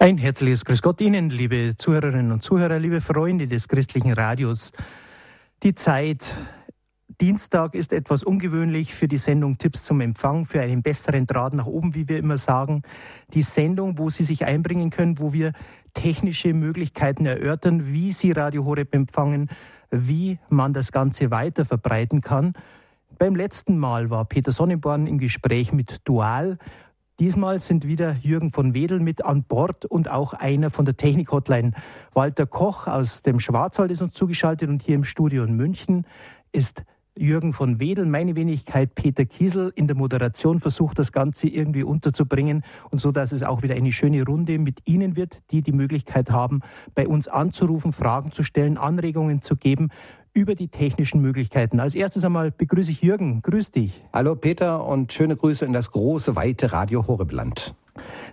Ein herzliches Grüß Gott Ihnen, liebe Zuhörerinnen und Zuhörer, liebe Freunde des christlichen Radios. Die Zeit Dienstag ist etwas ungewöhnlich für die Sendung Tipps zum Empfang, für einen besseren Draht nach oben, wie wir immer sagen. Die Sendung, wo Sie sich einbringen können, wo wir technische Möglichkeiten erörtern, wie Sie Radio Horeb empfangen, wie man das Ganze weiter verbreiten kann. Beim letzten Mal war Peter Sonnenborn im Gespräch mit Dual Diesmal sind wieder Jürgen von Wedel mit an Bord und auch einer von der Technik-Hotline. Walter Koch aus dem Schwarzwald ist uns zugeschaltet und hier im Studio in München ist Jürgen von Wedel, meine Wenigkeit Peter Kiesel in der Moderation versucht, das Ganze irgendwie unterzubringen und so, dass es auch wieder eine schöne Runde mit Ihnen wird, die die Möglichkeit haben, bei uns anzurufen, Fragen zu stellen, Anregungen zu geben über die technischen Möglichkeiten. Als erstes einmal begrüße ich Jürgen. Grüß dich. Hallo Peter und schöne Grüße in das große, weite Radio Horrebland.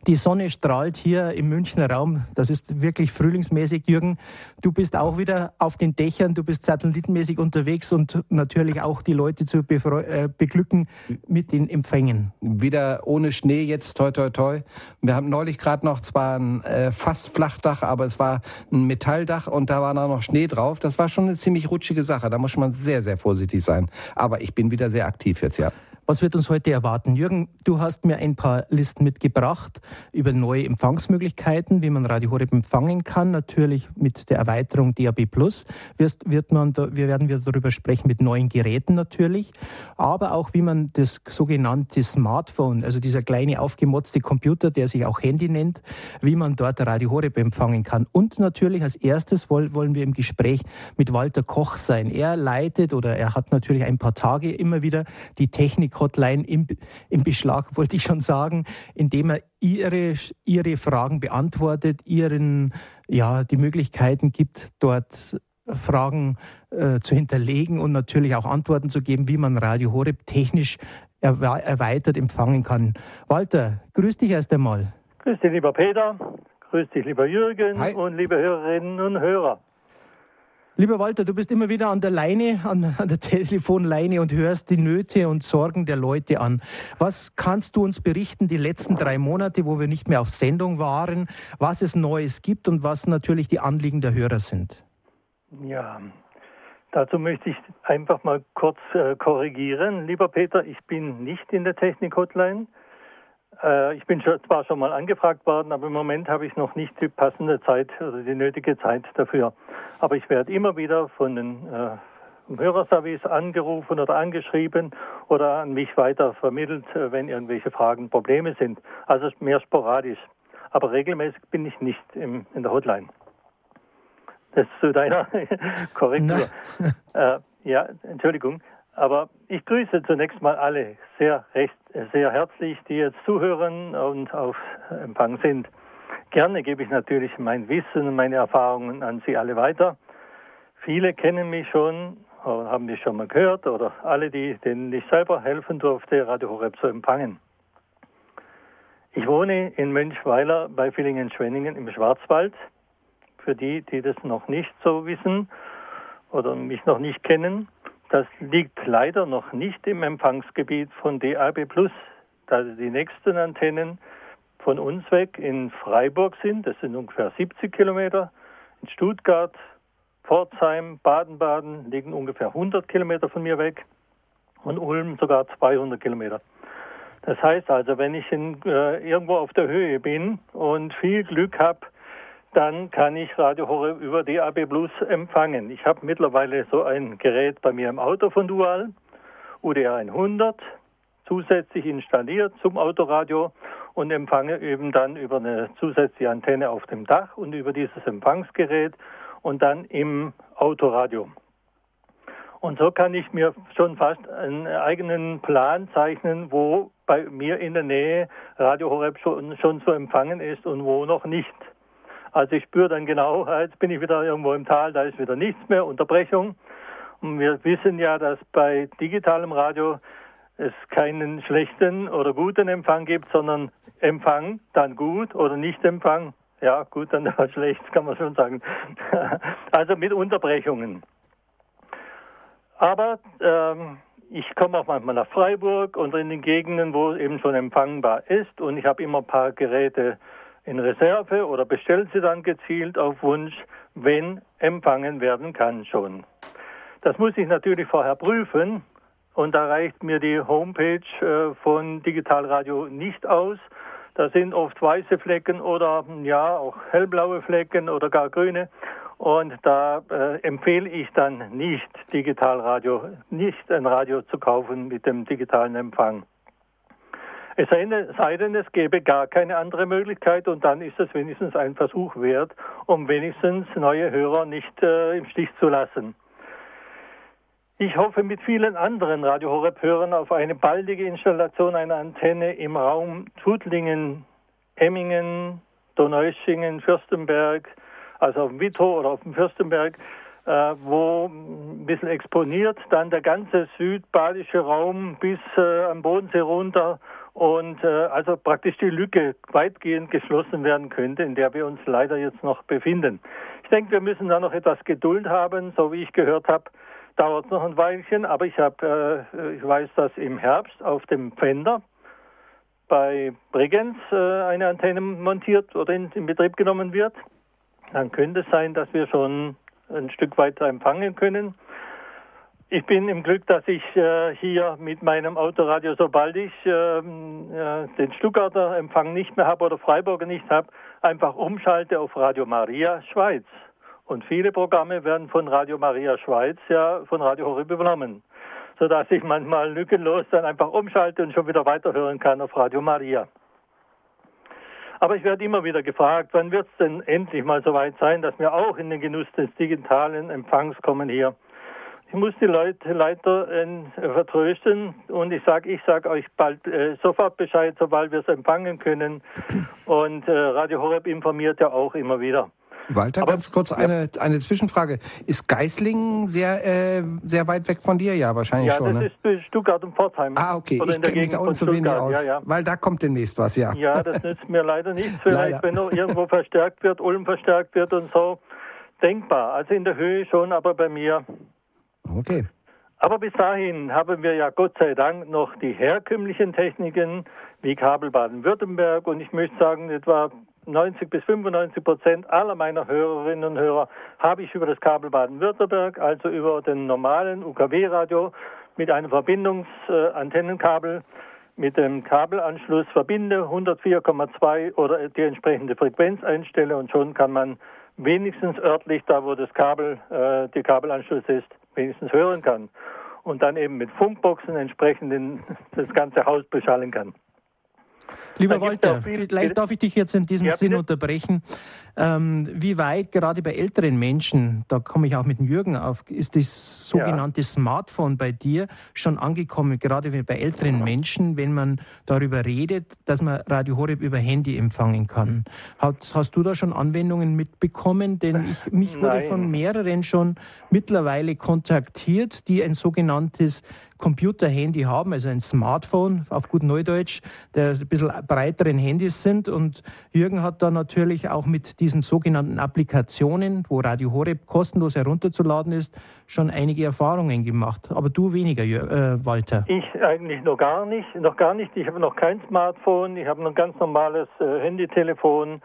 Die Sonne strahlt hier im Münchner Raum. Das ist wirklich frühlingsmäßig, Jürgen. Du bist auch wieder auf den Dächern, du bist satellitenmäßig unterwegs und natürlich auch die Leute zu äh, beglücken mit den Empfängen. Wieder ohne Schnee jetzt, toi, toi, toi. Wir haben neulich gerade noch zwar ein äh, fast Flachdach, aber es war ein Metalldach und da war noch Schnee drauf. Das war schon eine ziemlich rutschige Sache. Da muss man sehr, sehr vorsichtig sein. Aber ich bin wieder sehr aktiv jetzt, ja. Was wird uns heute erwarten? Jürgen, du hast mir ein paar Listen mitgebracht über neue Empfangsmöglichkeiten, wie man Radio Horeb empfangen kann. Natürlich mit der Erweiterung DAB Plus wird man da, wir werden wir darüber sprechen mit neuen Geräten natürlich, aber auch wie man das sogenannte Smartphone, also dieser kleine aufgemotzte Computer, der sich auch Handy nennt, wie man dort Radio Horeb empfangen kann. Und natürlich als erstes wollen wir im Gespräch mit Walter Koch sein. Er leitet oder er hat natürlich ein paar Tage immer wieder die Technik Hotline im, im Beschlag, wollte ich schon sagen, indem er ihre, ihre Fragen beantwortet, ihren, ja, die Möglichkeiten gibt, dort Fragen äh, zu hinterlegen und natürlich auch Antworten zu geben, wie man Radio Horeb technisch erweitert empfangen kann. Walter, grüß dich erst einmal. Grüß dich, lieber Peter. Grüß dich, lieber Jürgen Hi. und liebe Hörerinnen und Hörer. Lieber Walter, du bist immer wieder an der Leine, an, an, der Telefonleine und hörst die Nöte und Sorgen der Leute an. Was kannst du uns berichten, die letzten drei Monate, wo wir nicht mehr auf Sendung waren, was es Neues gibt und was natürlich die Anliegen der Hörer sind? Ja, dazu möchte ich einfach mal kurz äh, korrigieren. Lieber Peter, ich bin nicht in der Technik-Hotline. Äh, ich bin zwar schon mal angefragt worden, aber im Moment habe ich noch nicht die passende Zeit, also die nötige Zeit dafür. Aber ich werde immer wieder von den äh, Hörerservice angerufen oder angeschrieben oder an mich weiter vermittelt, äh, wenn irgendwelche Fragen, Probleme sind. Also mehr sporadisch. Aber regelmäßig bin ich nicht im, in der Hotline. Das zu deiner Korrektur. äh, ja, Entschuldigung. Aber ich grüße zunächst mal alle sehr recht, sehr herzlich, die jetzt zuhören und auf Empfang sind. Gerne gebe ich natürlich mein Wissen und meine Erfahrungen an Sie alle weiter. Viele kennen mich schon haben mich schon mal gehört oder alle, die, denen ich selber helfen durfte, Radio Horeb zu empfangen. Ich wohne in Mönchweiler bei Villingen-Schwenningen im Schwarzwald. Für die, die das noch nicht so wissen oder mich noch nicht kennen, das liegt leider noch nicht im Empfangsgebiet von DAB+, da die nächsten Antennen von uns weg in Freiburg sind. Das sind ungefähr 70 Kilometer. In Stuttgart, Pforzheim, Baden-Baden liegen ungefähr 100 Kilometer von mir weg und Ulm sogar 200 Kilometer. Das heißt also, wenn ich in, äh, irgendwo auf der Höhe bin und viel Glück habe, dann kann ich Radio Horeb über DAB Plus empfangen. Ich habe mittlerweile so ein Gerät bei mir im Auto von Dual, UDR 100, zusätzlich installiert zum Autoradio und empfange eben dann über eine zusätzliche Antenne auf dem Dach und über dieses Empfangsgerät und dann im Autoradio. Und so kann ich mir schon fast einen eigenen Plan zeichnen, wo bei mir in der Nähe Radio Horeb schon, schon zu empfangen ist und wo noch nicht. Also ich spüre dann genau, jetzt bin ich wieder irgendwo im Tal, da ist wieder nichts mehr, Unterbrechung. Und wir wissen ja, dass bei digitalem Radio es keinen schlechten oder guten Empfang gibt, sondern Empfang, dann gut oder nicht Empfang. Ja, gut, dann schlecht, kann man schon sagen. also mit Unterbrechungen. Aber ähm, ich komme auch manchmal nach Freiburg und in den Gegenden, wo es eben schon empfangbar ist. Und ich habe immer ein paar Geräte in Reserve oder bestellt sie dann gezielt auf Wunsch, wenn empfangen werden kann schon. Das muss ich natürlich vorher prüfen und da reicht mir die Homepage äh, von Digitalradio nicht aus. Da sind oft weiße Flecken oder ja auch hellblaue Flecken oder gar grüne. Und da äh, empfehle ich dann nicht Digitalradio, nicht ein Radio zu kaufen mit dem digitalen Empfang. Es sei denn, es gäbe gar keine andere Möglichkeit und dann ist es wenigstens ein Versuch wert, um wenigstens neue Hörer nicht äh, im Stich zu lassen. Ich hoffe mit vielen anderen Radio Horeb Hörern auf eine baldige Installation einer Antenne im Raum Tudlingen, Emmingen, Donaueschingen, Fürstenberg, also auf dem Wittow oder auf dem Fürstenberg, äh, wo ein bisschen exponiert dann der ganze südbadische Raum bis äh, am Bodensee runter und äh, also praktisch die Lücke weitgehend geschlossen werden könnte, in der wir uns leider jetzt noch befinden. Ich denke, wir müssen da noch etwas Geduld haben, so wie ich gehört habe dauert noch ein Weilchen, aber ich habe, äh, ich weiß, dass im Herbst auf dem Fender bei Bregenz äh, eine Antenne montiert oder in, in, Betrieb genommen wird. Dann könnte es sein, dass wir schon ein Stück weiter empfangen können. Ich bin im Glück, dass ich äh, hier mit meinem Autoradio, sobald ich ähm, äh, den Stuttgarter Empfang nicht mehr habe oder Freiburger nicht habe, einfach umschalte auf Radio Maria Schweiz. Und viele Programme werden von Radio Maria Schweiz ja von Radio Horeb übernommen, sodass ich manchmal lückenlos dann einfach umschalte und schon wieder weiterhören kann auf Radio Maria. Aber ich werde immer wieder gefragt, wann wird es denn endlich mal so weit sein, dass wir auch in den Genuss des digitalen Empfangs kommen hier. Ich muss die Leute leider äh, vertrösten und ich sage ich sag euch bald äh, sofort Bescheid, sobald wir es empfangen können. Und äh, Radio Horeb informiert ja auch immer wieder. Walter, Aber, ganz kurz eine, ja. eine Zwischenfrage. Ist Geislingen sehr, äh, sehr weit weg von dir? Ja, wahrscheinlich ja, schon. Ja, das ne? ist Stuttgart und Pforzheim. Ah, okay. Oder ich kenne mich da unten zu wenig aus. Ja, ja. Weil da kommt demnächst was, ja. Ja, das nützt mir leider nichts. Vielleicht, leider. wenn noch irgendwo verstärkt wird, Ulm verstärkt wird und so. Denkbar. Also in der Höhe schon, aber bei mir. Okay. Aber bis dahin haben wir ja Gott sei Dank noch die herkömmlichen Techniken wie Kabel Baden-Württemberg und ich möchte sagen, etwa 90 bis 95 Prozent aller meiner Hörerinnen und Hörer habe ich über das Kabel Baden-Württemberg, also über den normalen UKW-Radio mit einem Verbindungsantennenkabel mit dem Kabelanschluss verbinde, 104,2 oder die entsprechende Frequenz einstelle und schon kann man wenigstens örtlich, da wo das Kabel, äh, die Kabelanschluss ist, wenigstens hören kann. Und dann eben mit Funkboxen entsprechend das ganze Haus beschallen kann. Lieber Walter, vielleicht darf ich dich jetzt in diesem ja, Sinn unterbrechen. Ähm, wie weit gerade bei älteren Menschen, da komme ich auch mit Jürgen auf, ist das sogenannte ja. Smartphone bei dir schon angekommen, gerade bei älteren Menschen, wenn man darüber redet, dass man Radio Horeb über Handy empfangen kann. Hast, hast du da schon Anwendungen mitbekommen? Denn ich, mich wurde Nein. von mehreren schon mittlerweile kontaktiert, die ein sogenanntes Computer-Handy haben, also ein Smartphone auf gut Neudeutsch, der ein bisschen breiteren Handys sind. Und Jürgen hat da natürlich auch mit diesen sogenannten Applikationen, wo Radio Horeb kostenlos herunterzuladen ist, schon einige Erfahrungen gemacht. Aber du weniger, äh, Walter. Ich eigentlich noch gar nicht, noch gar nicht. Ich habe noch kein Smartphone, ich habe noch ein ganz normales äh, Handytelefon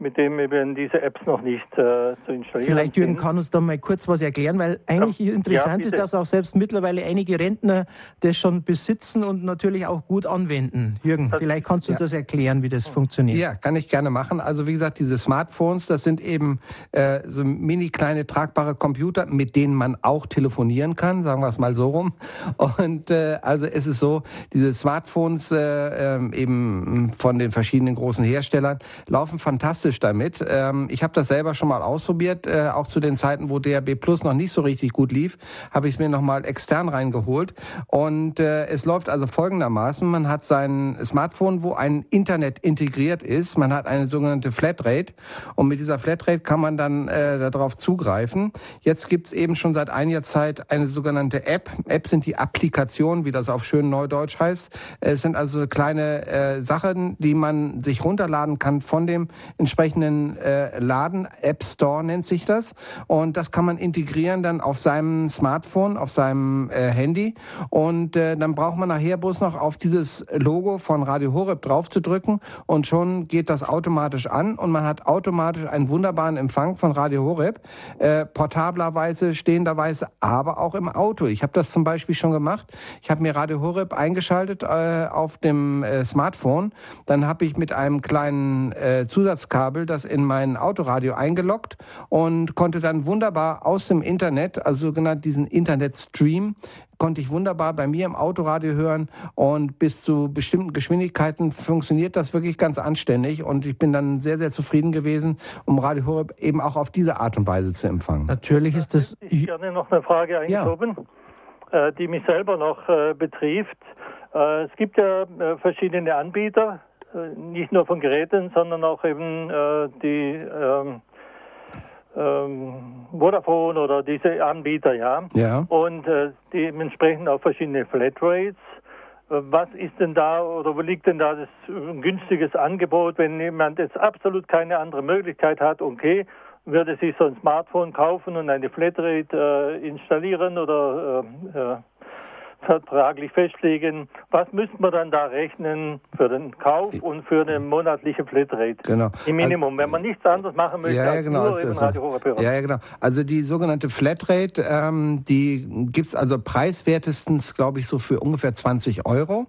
mit dem eben diese Apps noch nicht äh, zu installieren Vielleicht, Jürgen, kann uns da mal kurz was erklären, weil eigentlich ja, interessant ja, ist, dass auch selbst mittlerweile einige Rentner das schon besitzen und natürlich auch gut anwenden. Jürgen, das, vielleicht kannst du ja. das erklären, wie das funktioniert. Ja, kann ich gerne machen. Also wie gesagt, diese Smartphones, das sind eben äh, so mini kleine tragbare Computer, mit denen man auch telefonieren kann, sagen wir es mal so rum. Und äh, also es ist so, diese Smartphones äh, ähm, eben von den verschiedenen großen Herstellern laufen fantastisch fantastisch damit. Ähm, ich habe das selber schon mal ausprobiert, äh, auch zu den Zeiten, wo DRB Plus noch nicht so richtig gut lief, habe ich es mir nochmal extern reingeholt. Und äh, es läuft also folgendermaßen, man hat sein Smartphone, wo ein Internet integriert ist, man hat eine sogenannte Flatrate und mit dieser Flatrate kann man dann äh, darauf zugreifen. Jetzt gibt's eben schon seit einiger Zeit eine sogenannte App. Apps sind die Applikationen, wie das auf schön Neudeutsch heißt. Es sind also kleine äh, Sachen, die man sich runterladen kann von dem entsprechenden entsprechenden äh, Laden, App Store nennt sich das. Und das kann man integrieren dann auf seinem Smartphone, auf seinem äh, Handy. Und äh, dann braucht man nachher bloß noch auf dieses Logo von Radio Horeb drauf zu drücken und schon geht das automatisch an und man hat automatisch einen wunderbaren Empfang von Radio Horeb, äh, portablerweise, stehenderweise, aber auch im Auto. Ich habe das zum Beispiel schon gemacht. Ich habe mir Radio Horeb eingeschaltet äh, auf dem äh, Smartphone. Dann habe ich mit einem kleinen äh, Zusatzkabel das in mein Autoradio eingeloggt und konnte dann wunderbar aus dem Internet, also sogenannt diesen Internetstream, konnte ich wunderbar bei mir im Autoradio hören und bis zu bestimmten Geschwindigkeiten funktioniert das wirklich ganz anständig und ich bin dann sehr, sehr zufrieden gewesen, um Radio Horeb eben auch auf diese Art und Weise zu empfangen. Natürlich ist das... Ich gerne noch eine Frage eingeschoben, ja. äh, die mich selber noch äh, betrifft. Äh, es gibt ja verschiedene Anbieter, nicht nur von Geräten, sondern auch eben äh, die ähm, ähm, Vodafone oder diese Anbieter, ja. Ja. Und äh, dementsprechend auch verschiedene Flatrates. Äh, was ist denn da oder wo liegt denn da das günstiges Angebot, wenn jemand jetzt absolut keine andere Möglichkeit hat, okay, würde sich so ein Smartphone kaufen und eine Flatrate äh, installieren oder äh, äh vertraglich festlegen, was müsste man dann da rechnen für den Kauf und für eine monatliche Flatrate? Genau. Im Minimum, also, wenn man nichts anderes machen möchte ja, ja, genau, nur also, Radio Ja, ja, genau. Also die sogenannte Flatrate, ähm, die gibt's also preiswertestens, glaube ich, so für ungefähr 20 Euro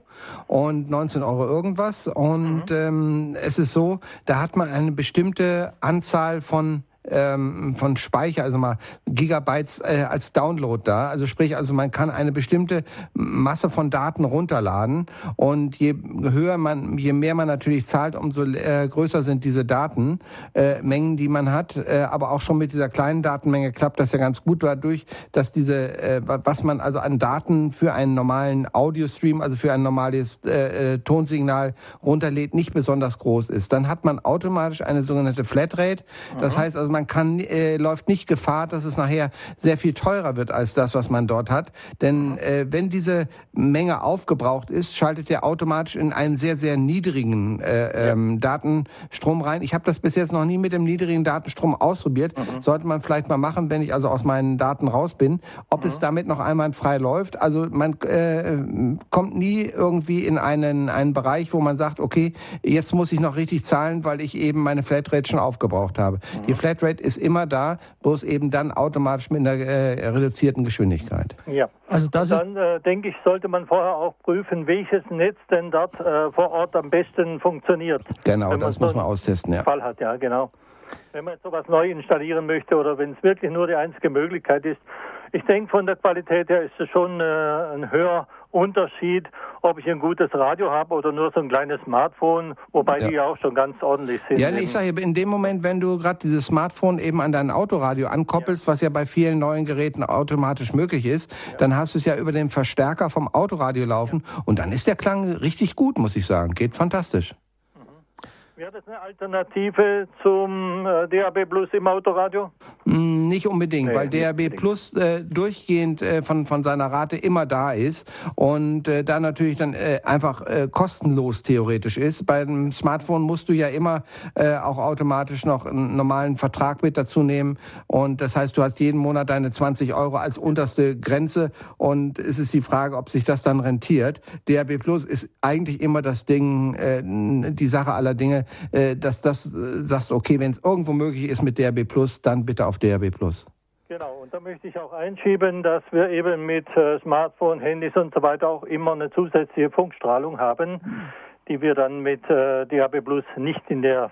und 19 Euro irgendwas. Und mhm. ähm, es ist so, da hat man eine bestimmte Anzahl von ähm, von Speicher, also mal Gigabytes äh, als Download da. Also sprich, also man kann eine bestimmte Masse von Daten runterladen und je höher man, je mehr man natürlich zahlt, umso äh, größer sind diese Datenmengen, äh, die man hat. Äh, aber auch schon mit dieser kleinen Datenmenge klappt das ja ganz gut dadurch, dass diese, äh, was man also an Daten für einen normalen Audiostream, also für ein normales äh, Tonsignal runterlädt, nicht besonders groß ist. Dann hat man automatisch eine sogenannte Flatrate. Das heißt also, man kann, äh, läuft nicht Gefahr, dass es nachher sehr viel teurer wird als das, was man dort hat. Denn äh, wenn diese Menge aufgebraucht ist, schaltet der automatisch in einen sehr, sehr niedrigen äh, ähm, Datenstrom rein. Ich habe das bis jetzt noch nie mit dem niedrigen Datenstrom ausprobiert. Mhm. Sollte man vielleicht mal machen, wenn ich also aus meinen Daten raus bin. Ob mhm. es damit noch einmal frei läuft. Also man äh, kommt nie irgendwie in einen, einen Bereich, wo man sagt, okay, jetzt muss ich noch richtig zahlen, weil ich eben meine Flatrate schon aufgebraucht habe. Mhm. Die Flatrate Flatrate ist immer da, bloß eben dann automatisch mit einer äh, reduzierten Geschwindigkeit. Ja, also das dann äh, denke ich, sollte man vorher auch prüfen, welches Netz denn dort äh, vor Ort am besten funktioniert. Genau, das muss man austesten, ja. Fall hat, ja, genau. Wenn man jetzt sowas neu installieren möchte oder wenn es wirklich nur die einzige Möglichkeit ist, ich denke, von der Qualität her ist es schon äh, ein höherer Unterschied, ob ich ein gutes Radio habe oder nur so ein kleines Smartphone, wobei ja. die ja auch schon ganz ordentlich sind. Ja, ich sage, in dem Moment, wenn du gerade dieses Smartphone eben an dein Autoradio ankoppelst, ja. was ja bei vielen neuen Geräten automatisch möglich ist, ja. dann hast du es ja über den Verstärker vom Autoradio laufen und dann ist der Klang richtig gut, muss ich sagen. Geht fantastisch. Wäre das eine Alternative zum äh, DAB Plus im Autoradio? Mm, nicht unbedingt, nee, weil DAB Plus äh, durchgehend äh, von, von seiner Rate immer da ist und äh, da natürlich dann äh, einfach kostenlos theoretisch ist. Beim Smartphone musst du ja immer auch automatisch noch einen normalen Vertrag mit dazu nehmen und das heißt, du hast jeden Monat deine 20 Euro als unterste Grenze und es ist die Frage, ob sich das dann rentiert. DAB Plus ist eigentlich immer das Ding, die Sache aller Dinge, äh, dass das äh, sagst, okay, wenn es irgendwo möglich ist mit DRB Plus, dann bitte auf DRB Plus. Genau, und da möchte ich auch einschieben, dass wir eben mit äh, Smartphone, Handys und so weiter auch immer eine zusätzliche Funkstrahlung haben, die wir dann mit äh, DAB Plus nicht in der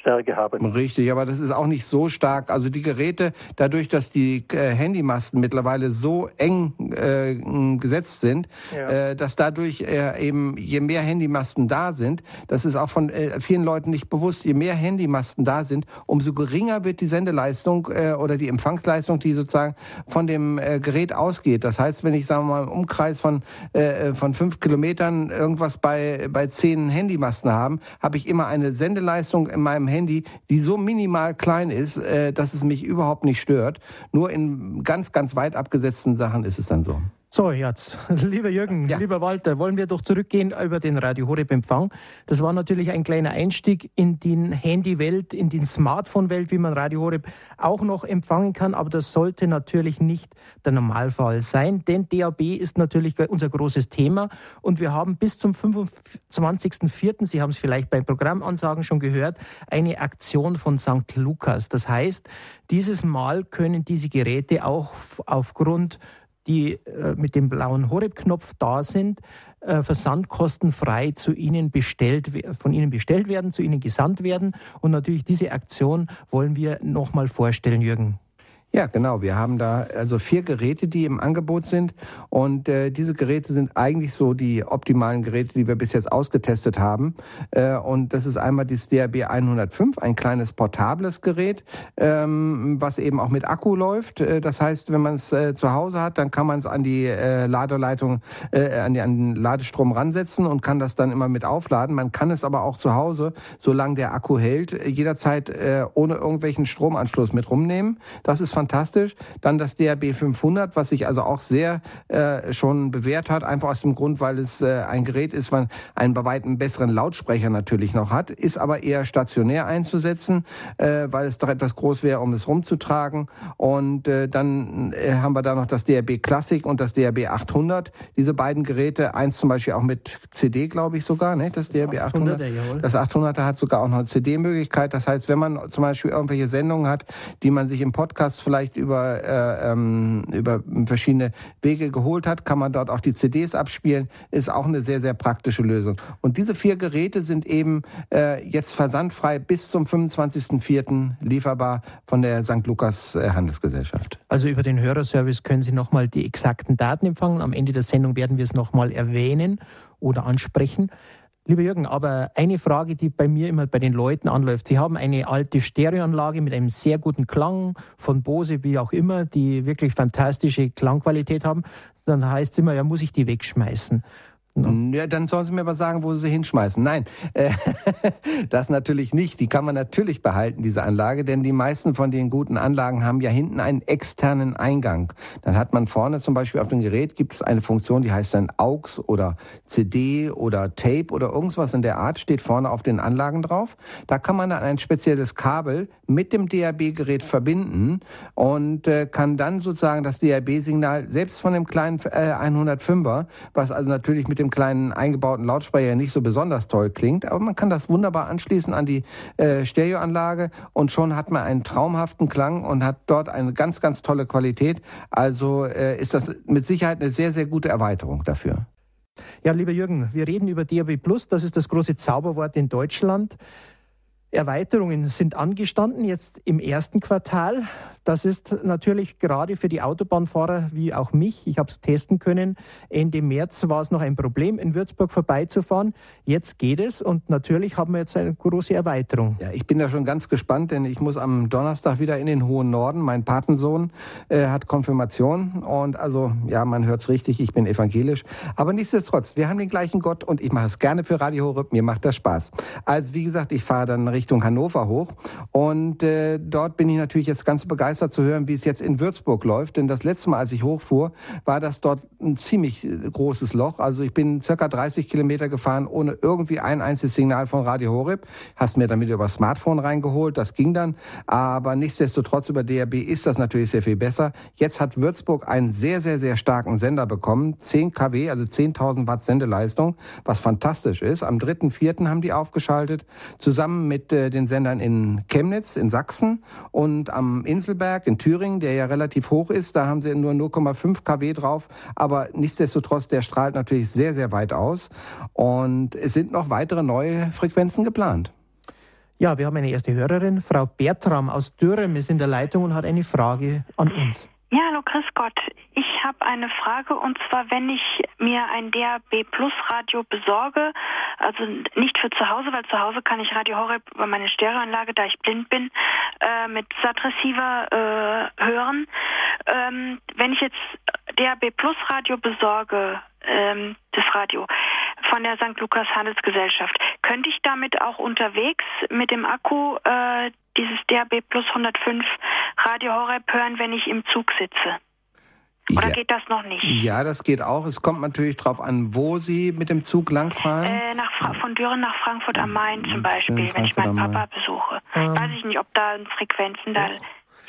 Stärke haben. Richtig, aber das ist auch nicht so stark. Also die Geräte, dadurch, dass die äh, Handymasten mittlerweile so eng äh, gesetzt sind, ja. äh, dass dadurch äh, eben je mehr Handymasten da sind, das ist auch von äh, vielen Leuten nicht bewusst, je mehr Handymasten da sind, umso geringer wird die Sendeleistung oder die Empfangsleistung, die sozusagen von dem Gerät ausgeht. Das heißt, wenn ich sagen wir mal im Umkreis von von fünf Kilometern irgendwas bei bei zehn Handymasten haben, habe ich immer eine Sendeleistung in meinem Handy, die so minimal klein ist, äh, dass es mich überhaupt nicht stört. Nur in ganz, ganz weit abgesetzten Sachen ist es dann so. So, jetzt, lieber Jürgen, ja. lieber Walter, wollen wir doch zurückgehen über den Radio Horeb Empfang. Das war natürlich ein kleiner Einstieg in die Handywelt, in die Smartphone-Welt, wie man Radio Horeb auch noch empfangen kann. Aber das sollte natürlich nicht der Normalfall sein, denn DAB ist natürlich unser großes Thema. Und wir haben bis zum 25.04., Sie haben es vielleicht bei Programmansagen schon gehört, eine Aktion von St. Lukas. Das heißt, dieses Mal können diese Geräte auch aufgrund die äh, mit dem blauen Horeb-Knopf da sind, äh, versandkostenfrei zu Ihnen bestellt, von Ihnen bestellt werden, zu Ihnen gesandt werden. Und natürlich diese Aktion wollen wir nochmal vorstellen, Jürgen. Ja, genau. Wir haben da also vier Geräte, die im Angebot sind. Und äh, diese Geräte sind eigentlich so die optimalen Geräte, die wir bis jetzt ausgetestet haben. Äh, und das ist einmal das DRB 105, ein kleines portables Gerät, ähm, was eben auch mit Akku läuft. Äh, das heißt, wenn man es äh, zu Hause hat, dann kann man es an die äh, Ladeleitung, äh, an, die, an den Ladestrom ransetzen und kann das dann immer mit aufladen. Man kann es aber auch zu Hause, solange der Akku hält, jederzeit ohne irgendwelchen Stromanschluss mit rumnehmen. Das ist fantastisch. Dann das DRB 500, was sich also auch sehr äh, schon bewährt hat, einfach aus dem Grund, weil es äh, ein Gerät ist, was einen bei weitem besseren Lautsprecher natürlich noch hat, ist aber eher stationär einzusetzen, äh, weil es doch etwas groß wäre, um es rumzutragen. Und äh, dann äh, haben wir da noch das DRB Classic und das DRB 800. Diese beiden Geräte, eins zum Beispiel auch mit CD, glaube ich sogar, ne? das DRB 800. 800 das 800er hat sogar auch noch eine CD-Möglichkeit. Das heißt, wenn man zum Beispiel irgendwelche Sendungen hat, die man sich im Podcast vielleicht über, äh, ähm, über verschiedene Wege geholt hat, kann man dort auch die CDs abspielen. Ist auch eine sehr, sehr praktische Lösung. Und diese vier Geräte sind eben äh, jetzt versandfrei bis zum 25.04. lieferbar von der St. Lukas äh, Handelsgesellschaft. Also über den Hörerservice können Sie nochmal die exakten Daten empfangen. Am Ende der Sendung werden wir es nochmal erwähnen oder ansprechen. Lieber Jürgen, aber eine Frage, die bei mir immer bei den Leuten anläuft. Sie haben eine alte Stereoanlage mit einem sehr guten Klang von Bose, wie auch immer, die wirklich fantastische Klangqualität haben. Dann heißt es immer, ja, muss ich die wegschmeißen? No. Ja, dann sollen Sie mir mal sagen, wo Sie sie hinschmeißen. Nein, äh, das natürlich nicht. Die kann man natürlich behalten, diese Anlage, denn die meisten von den guten Anlagen haben ja hinten einen externen Eingang. Dann hat man vorne zum Beispiel auf dem Gerät gibt es eine Funktion, die heißt dann AUX oder CD oder Tape oder irgendwas in der Art steht vorne auf den Anlagen drauf. Da kann man dann ein spezielles Kabel mit dem DAB-Gerät verbinden und äh, kann dann sozusagen das DAB-Signal selbst von dem kleinen äh, 105er, was also natürlich mit dem kleinen eingebauten Lautsprecher nicht so besonders toll klingt, aber man kann das wunderbar anschließen an die äh, Stereoanlage und schon hat man einen traumhaften Klang und hat dort eine ganz, ganz tolle Qualität. Also äh, ist das mit Sicherheit eine sehr, sehr gute Erweiterung dafür. Ja, lieber Jürgen, wir reden über DAB Plus, das ist das große Zauberwort in Deutschland. Erweiterungen sind angestanden jetzt im ersten Quartal. Das ist natürlich gerade für die Autobahnfahrer wie auch mich, ich habe es testen können, Ende März war es noch ein Problem, in Würzburg vorbeizufahren. Jetzt geht es und natürlich haben wir jetzt eine große Erweiterung. Ja, ich bin da schon ganz gespannt, denn ich muss am Donnerstag wieder in den hohen Norden. Mein Patensohn äh, hat Konfirmation und also, ja, man hört es richtig, ich bin evangelisch. Aber nichtsdestotrotz, wir haben den gleichen Gott und ich mache es gerne für Radio Horeb, mir macht das Spaß. Also wie gesagt, ich fahre dann Richtung Hannover hoch und äh, dort bin ich natürlich jetzt ganz begeistert zu hören, wie es jetzt in Würzburg läuft. Denn das letzte Mal, als ich hochfuhr, war das dort ein ziemlich äh, großes Loch. Also ich bin circa 30 Kilometer gefahren, ohne irgendwie ein einziges Signal von Radio Horeb. Hast mir damit über Smartphone reingeholt. Das ging dann. Aber nichtsdestotrotz über DRB ist das natürlich sehr viel besser. Jetzt hat Würzburg einen sehr, sehr, sehr starken Sender bekommen. 10 kW, also 10.000 Watt Sendeleistung, was fantastisch ist. Am 3.4. haben die aufgeschaltet, zusammen mit äh, den Sendern in Chemnitz, in Sachsen und am Inselberg in Thüringen, der ja relativ hoch ist, da haben sie nur 0,5 kW drauf, aber nichtsdestotrotz, der strahlt natürlich sehr, sehr weit aus. Und es sind noch weitere neue Frequenzen geplant. Ja, wir haben eine erste Hörerin. Frau Bertram aus Dürrem ist in der Leitung und hat eine Frage an uns. Ja, hallo, grüß Gott. Ich habe eine Frage und zwar, wenn ich mir ein DAB Plus Radio besorge, also nicht für zu Hause, weil zu Hause kann ich Radio Horeb über meine Stereoanlage, da ich blind bin, äh, mit Satreceiver äh, hören. Ähm, wenn ich jetzt DAB Plus Radio besorge, ähm, das Radio von der St. Lukas Handelsgesellschaft, könnte ich damit auch unterwegs mit dem Akku äh, dieses DAB Plus 105 Radio Horeb hören, wenn ich im Zug sitze? Oder Ja. geht das noch nicht? Ja, das geht auch. Es kommt natürlich darauf an, wo Sie mit dem Zug langfahren. Äh, nach Fra von Düren nach Frankfurt am Main zum Beispiel, wenn ich meinen Papa besuche. Ähm. Weiß ich nicht, ob da Frequenzen da.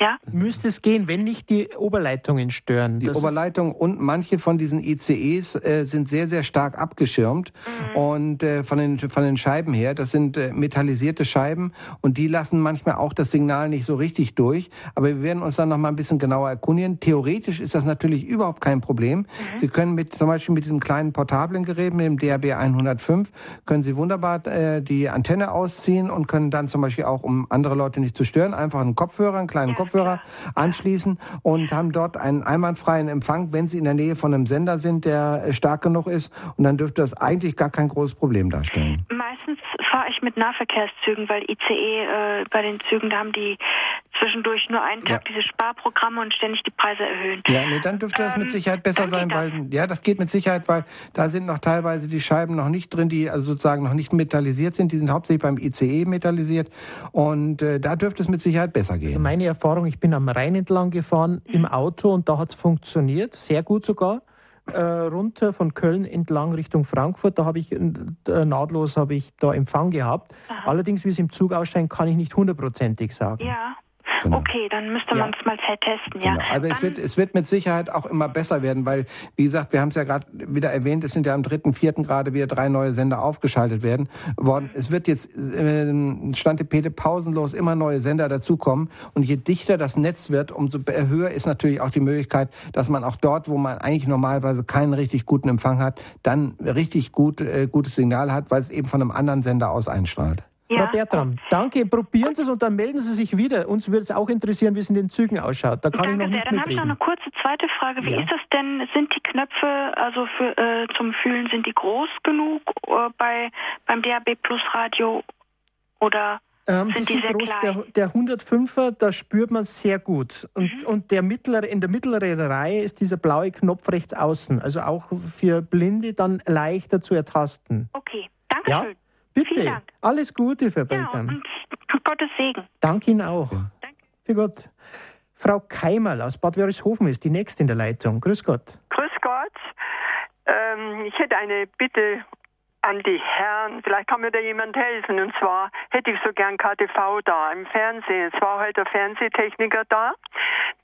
Ja? Müsste es gehen, wenn nicht die Oberleitungen stören. Die Das Oberleitung und manche von diesen ICEs äh, sind sehr, sehr stark abgeschirmt und äh, von, den, von den Scheiben her. Das sind äh, metallisierte Scheiben und die lassen manchmal auch das Signal nicht so richtig durch. Aber wir werden uns dann noch mal ein bisschen genauer erkundigen. Theoretisch ist das natürlich überhaupt kein Problem. Sie können mit zum Beispiel mit diesem kleinen portablen Gerät, mit dem DAB 105, können Sie wunderbar äh, die Antenne ausziehen und können dann zum Beispiel auch, um andere Leute nicht zu stören, einfach einen Kopfhörer, einen kleinen Kopfhörer anschließen und haben dort einen einwandfreien Empfang, wenn Sie in der Nähe von einem Sender sind, der stark genug ist. Und dann dürfte das eigentlich gar kein großes Problem darstellen. Meistens fahre ich mit Nahverkehrszügen, weil ICE äh, bei den Zügen, da haben die zwischendurch nur einen Tag Ja. diese Sparprogramme und ständig die Preise erhöhen. Ja, nee, dann dürfte das mit Ähm, Sicherheit besser sein, weil ja, das geht mit Sicherheit, weil da sind noch teilweise die Scheiben noch nicht drin, die also sozusagen noch nicht metallisiert sind. Die sind hauptsächlich beim ICE metallisiert und äh, da dürfte es mit Sicherheit besser Also gehen. meine Erfahrung, ich bin am Rhein entlang gefahren im Auto und da hat es funktioniert, sehr gut sogar. Äh, runter von Köln entlang Richtung Frankfurt, da habe ich äh, nahtlos habe ich da Empfang gehabt. Allerdings, wie es im Zug ausscheint, kann ich nicht hundertprozentig sagen. Ja. Genau. Okay, dann müsste Ja. man es mal testen, ja. Genau. Aber es Dann- wird, es wird mit Sicherheit auch immer besser werden, weil, wie gesagt, wir haben es ja gerade wieder erwähnt, es sind ja am dritten, vierten gerade wieder drei neue Sender aufgeschaltet werden worden. Es wird jetzt äh, Stand die Pete pausenlos immer neue Sender dazukommen. Und je dichter das Netz wird, umso höher ist natürlich auch die Möglichkeit, dass man auch dort, wo man eigentlich normalerweise keinen richtig guten Empfang hat, dann richtig gut, äh, gutes Signal hat, weil es eben von einem anderen Sender aus einstrahlt. Ja. Frau Bertram, danke. Probieren Sie es und dann melden Sie sich wieder. Uns würde es auch interessieren, wie es in den Zügen ausschaut. Da kann Danke ich noch sehr. nicht Dann habe ich noch eine kurze zweite Frage. Wie Ja. ist das denn? Sind die Knöpfe, also für, äh, zum Fühlen, sind die groß genug äh, bei, beim DAB Plus Radio oder Ähm, die sind die sind sehr groß. Der, klein? der 105er, da spürt man sehr gut. Und, Mhm. und der mittlere, in der mittleren Reihe ist dieser blaue Knopf rechts außen. Also auch für Blinde dann leichter zu ertasten. okay. Ja, Dankeschön. Bitte. Vielen Dank. Alles Gute, Frau Ja, Bertram. und Gottes Segen. Danke Ihnen auch. Danke. Für Gott. Frau Keimerl aus Bad Wörishofen ist die nächste in der Leitung. Grüß Gott. Grüß Gott. Ähm, ich hätte eine Bitte an die Herren. Vielleicht kann mir da jemand helfen. Und zwar hätte ich so gern KTV da im Fernsehen. Es war heute der Fernsehtechniker da,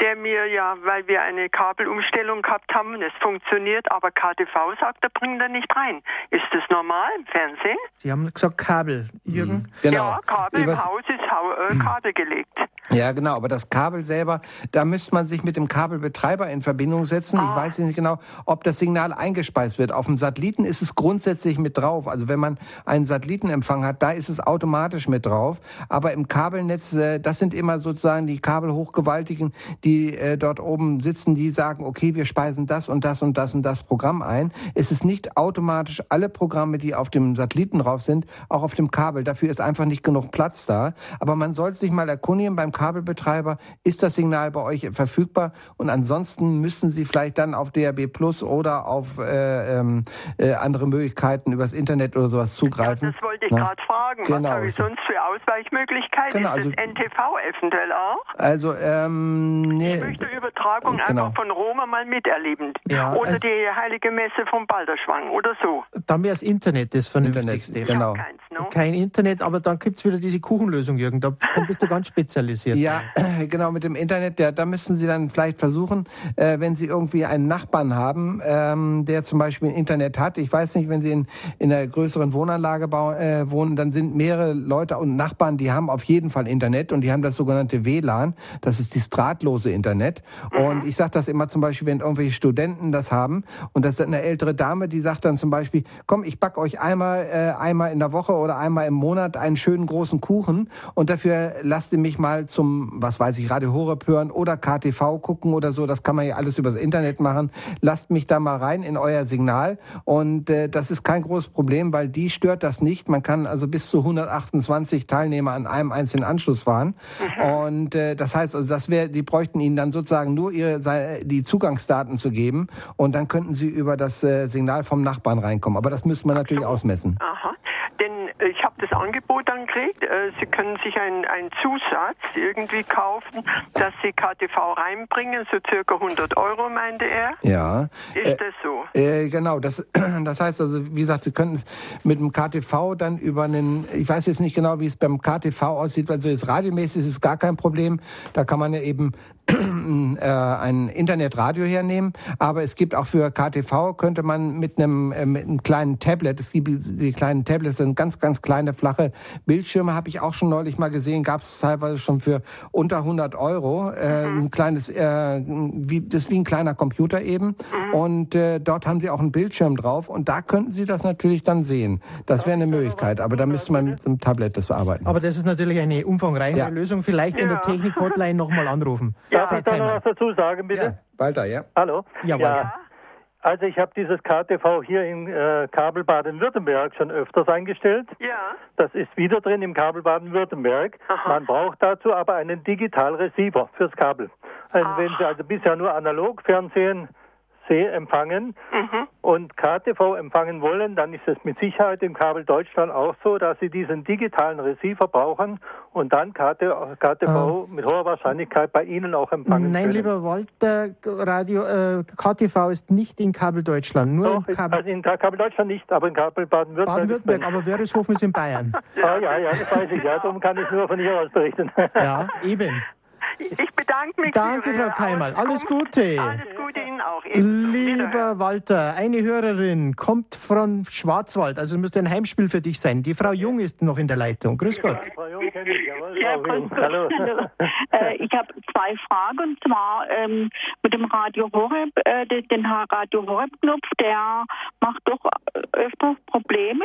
der mir ja, weil wir eine Kabelumstellung gehabt haben, es funktioniert, aber KTV sagt, er bringt er nicht rein. Ist das normal im Fernsehen? Sie haben gesagt Kabel, Jürgen. Genau. Ja, Kabel im Übers- Haus ist äh, Kabel gelegt. Ja, genau. Aber das Kabel selber, da müsste man sich mit dem Kabelbetreiber in Verbindung setzen. Ich weiß nicht genau, ob das Signal eingespeist wird. Auf dem Satelliten ist es grundsätzlich mit drauf. Also wenn man einen Satellitenempfang hat, da ist es automatisch mit drauf. Aber im Kabelnetz, äh, das sind immer sozusagen die Kabelhochgewaltigen, die äh, dort oben sitzen, die sagen, okay, wir speisen das und das und das und das Programm ein. Es ist nicht automatisch alle Programme, die auf dem Satelliten drauf sind, auch auf dem Kabel. Dafür ist einfach nicht genug Platz da. Aber man sollte sich mal erkundigen beim Kabelbetreiber, ist das Signal bei euch verfügbar? Und ansonsten müssen Sie vielleicht dann auf DAB Plus oder auf äh, ähm, äh, andere Möglichkeiten übers Internet oder sowas Ja, zugreifen. das wollte ich gerade fragen. Genau. Was habe ich sonst für Ausweichmöglichkeiten? Genau, ist also- das NTV eventuell auch? Also, ähm, nee. Ich möchte Übertragung Genau. einfach von Roma mal miterleben. Ja, oder also- die heilige Messe vom Balderschwang oder so. Dann wäre das Internet das Vernünftigste. Internet, genau. Keins, ne? Kein Internet, aber dann gibt es wieder diese Kuchenlösung, Jürgen. Da bist du ganz spezialisiert. Ja, genau, mit dem Internet, ja, da müssten Sie dann vielleicht versuchen, äh, wenn Sie irgendwie einen Nachbarn haben, ähm, der zum Beispiel ein Internet hat. Ich weiß nicht, wenn Sie in, in einer größeren Wohnanlage bau, äh, wohnen, dann sind mehrere Leute und Nachbarn, die haben auf jeden Fall Internet und die haben das sogenannte WLAN. Das ist das drahtlose Internet. Und ich sage das immer zum Beispiel, wenn irgendwelche Studenten das haben und das ist eine ältere Dame, die sagt dann zum Beispiel, komm, ich back euch einmal, äh, einmal in der Woche oder einmal im Monat einen schönen großen Kuchen und dafür lasst ihr mich mal zum, was weiß ich, Radio Horeb hören oder KTV gucken oder so. Das kann man ja alles übers Internet machen. Lasst mich da mal rein in euer Signal und äh, das ist kein großes Problem, weil die stört das nicht. Man kann also bis zu 128 Teilnehmer an einem einzelnen Anschluss fahren und äh, das heißt, also das wäre, die bräuchten ihnen dann sozusagen nur ihre die Zugangsdaten zu geben und dann könnten sie über das äh, Signal vom Nachbarn reinkommen. Aber das müsste man natürlich ausmessen. Aha. Denn äh, ich habe das Angebot dann kriegt. Äh, Sie können sich einen, Zusatz irgendwie kaufen, dass Sie KTV reinbringen, so circa 100 Euro, meinte er. Ja. Ist Äh, das so? Genau, das, das heißt also, wie gesagt, Sie könnten es mit dem KTV dann über einen, ich weiß jetzt nicht genau, wie es beim KTV aussieht, also jetzt radiomäßig ist es gar kein Problem. Da kann man ja eben ein Internetradio hernehmen, aber es gibt auch für KTV könnte man mit einem, mit einem kleinen Tablet, es gibt die kleinen Tablets, sind ganz, ganz kleine flache Bildschirme, habe ich auch schon neulich mal gesehen, gab es teilweise schon für unter 100 Euro, äh, ein kleines, äh, wie, das ist wie ein kleiner Computer eben und äh, dort haben sie auch einen Bildschirm drauf und da könnten sie das natürlich dann sehen. Das wäre eine Möglichkeit, aber da müsste man mit einem Tablet das bearbeiten. Aber das ist natürlich eine umfangreichere Ja. Lösung. Vielleicht in der Ja. Technik-Hotline nochmal anrufen. Darf Frau ich da noch was dazu sagen, bitte? Ja, Walter, ja. Hallo? Ja, Walter. Also ich habe dieses KTV hier in äh, Kabel Baden-Württemberg schon öfters eingestellt. Ja. Das ist wieder drin im Kabel Baden-Württemberg. Man braucht dazu aber einen Digital-Receiver fürs Kabel. Also wenn Sie also bisher nur analog Fernsehen See empfangen Mhm. und KTV empfangen wollen, dann ist es mit Sicherheit im Kabel Deutschland auch so, dass Sie diesen digitalen Receiver brauchen und dann KT, KTV mit hoher Wahrscheinlichkeit bei Ihnen auch empfangen Ah. Nein, können. lieber Walter, Radio, äh, KTV ist nicht in Kabel Deutschland, nur Doch, in Kabel also in Kabel Deutschland nicht, aber in Kabel Baden-Württemberg. Baden-Württemberg, aber Wörishofen ist in Bayern. Ah, ja, ja, das weiß ich. Ja, darum kann ich nur von hier aus berichten. Ja, eben. Ich bedanke mich. Danke, für Frau Keimal. Alles. Gute. Alles Gute Ihnen auch. Lieber Walter, eine Hörerin kommt von Schwarzwald, also es müsste ein Heimspiel für dich sein. Die Frau Jung ist noch in der Leitung. Grüß Gott. Frau Jung ich, jawohl, Ja. Gott. Hallo. äh, ich habe zwei Fragen und zwar ähm, mit dem Radio Horeb, äh, den Radio Horeb Knopf, der macht doch öfters Probleme.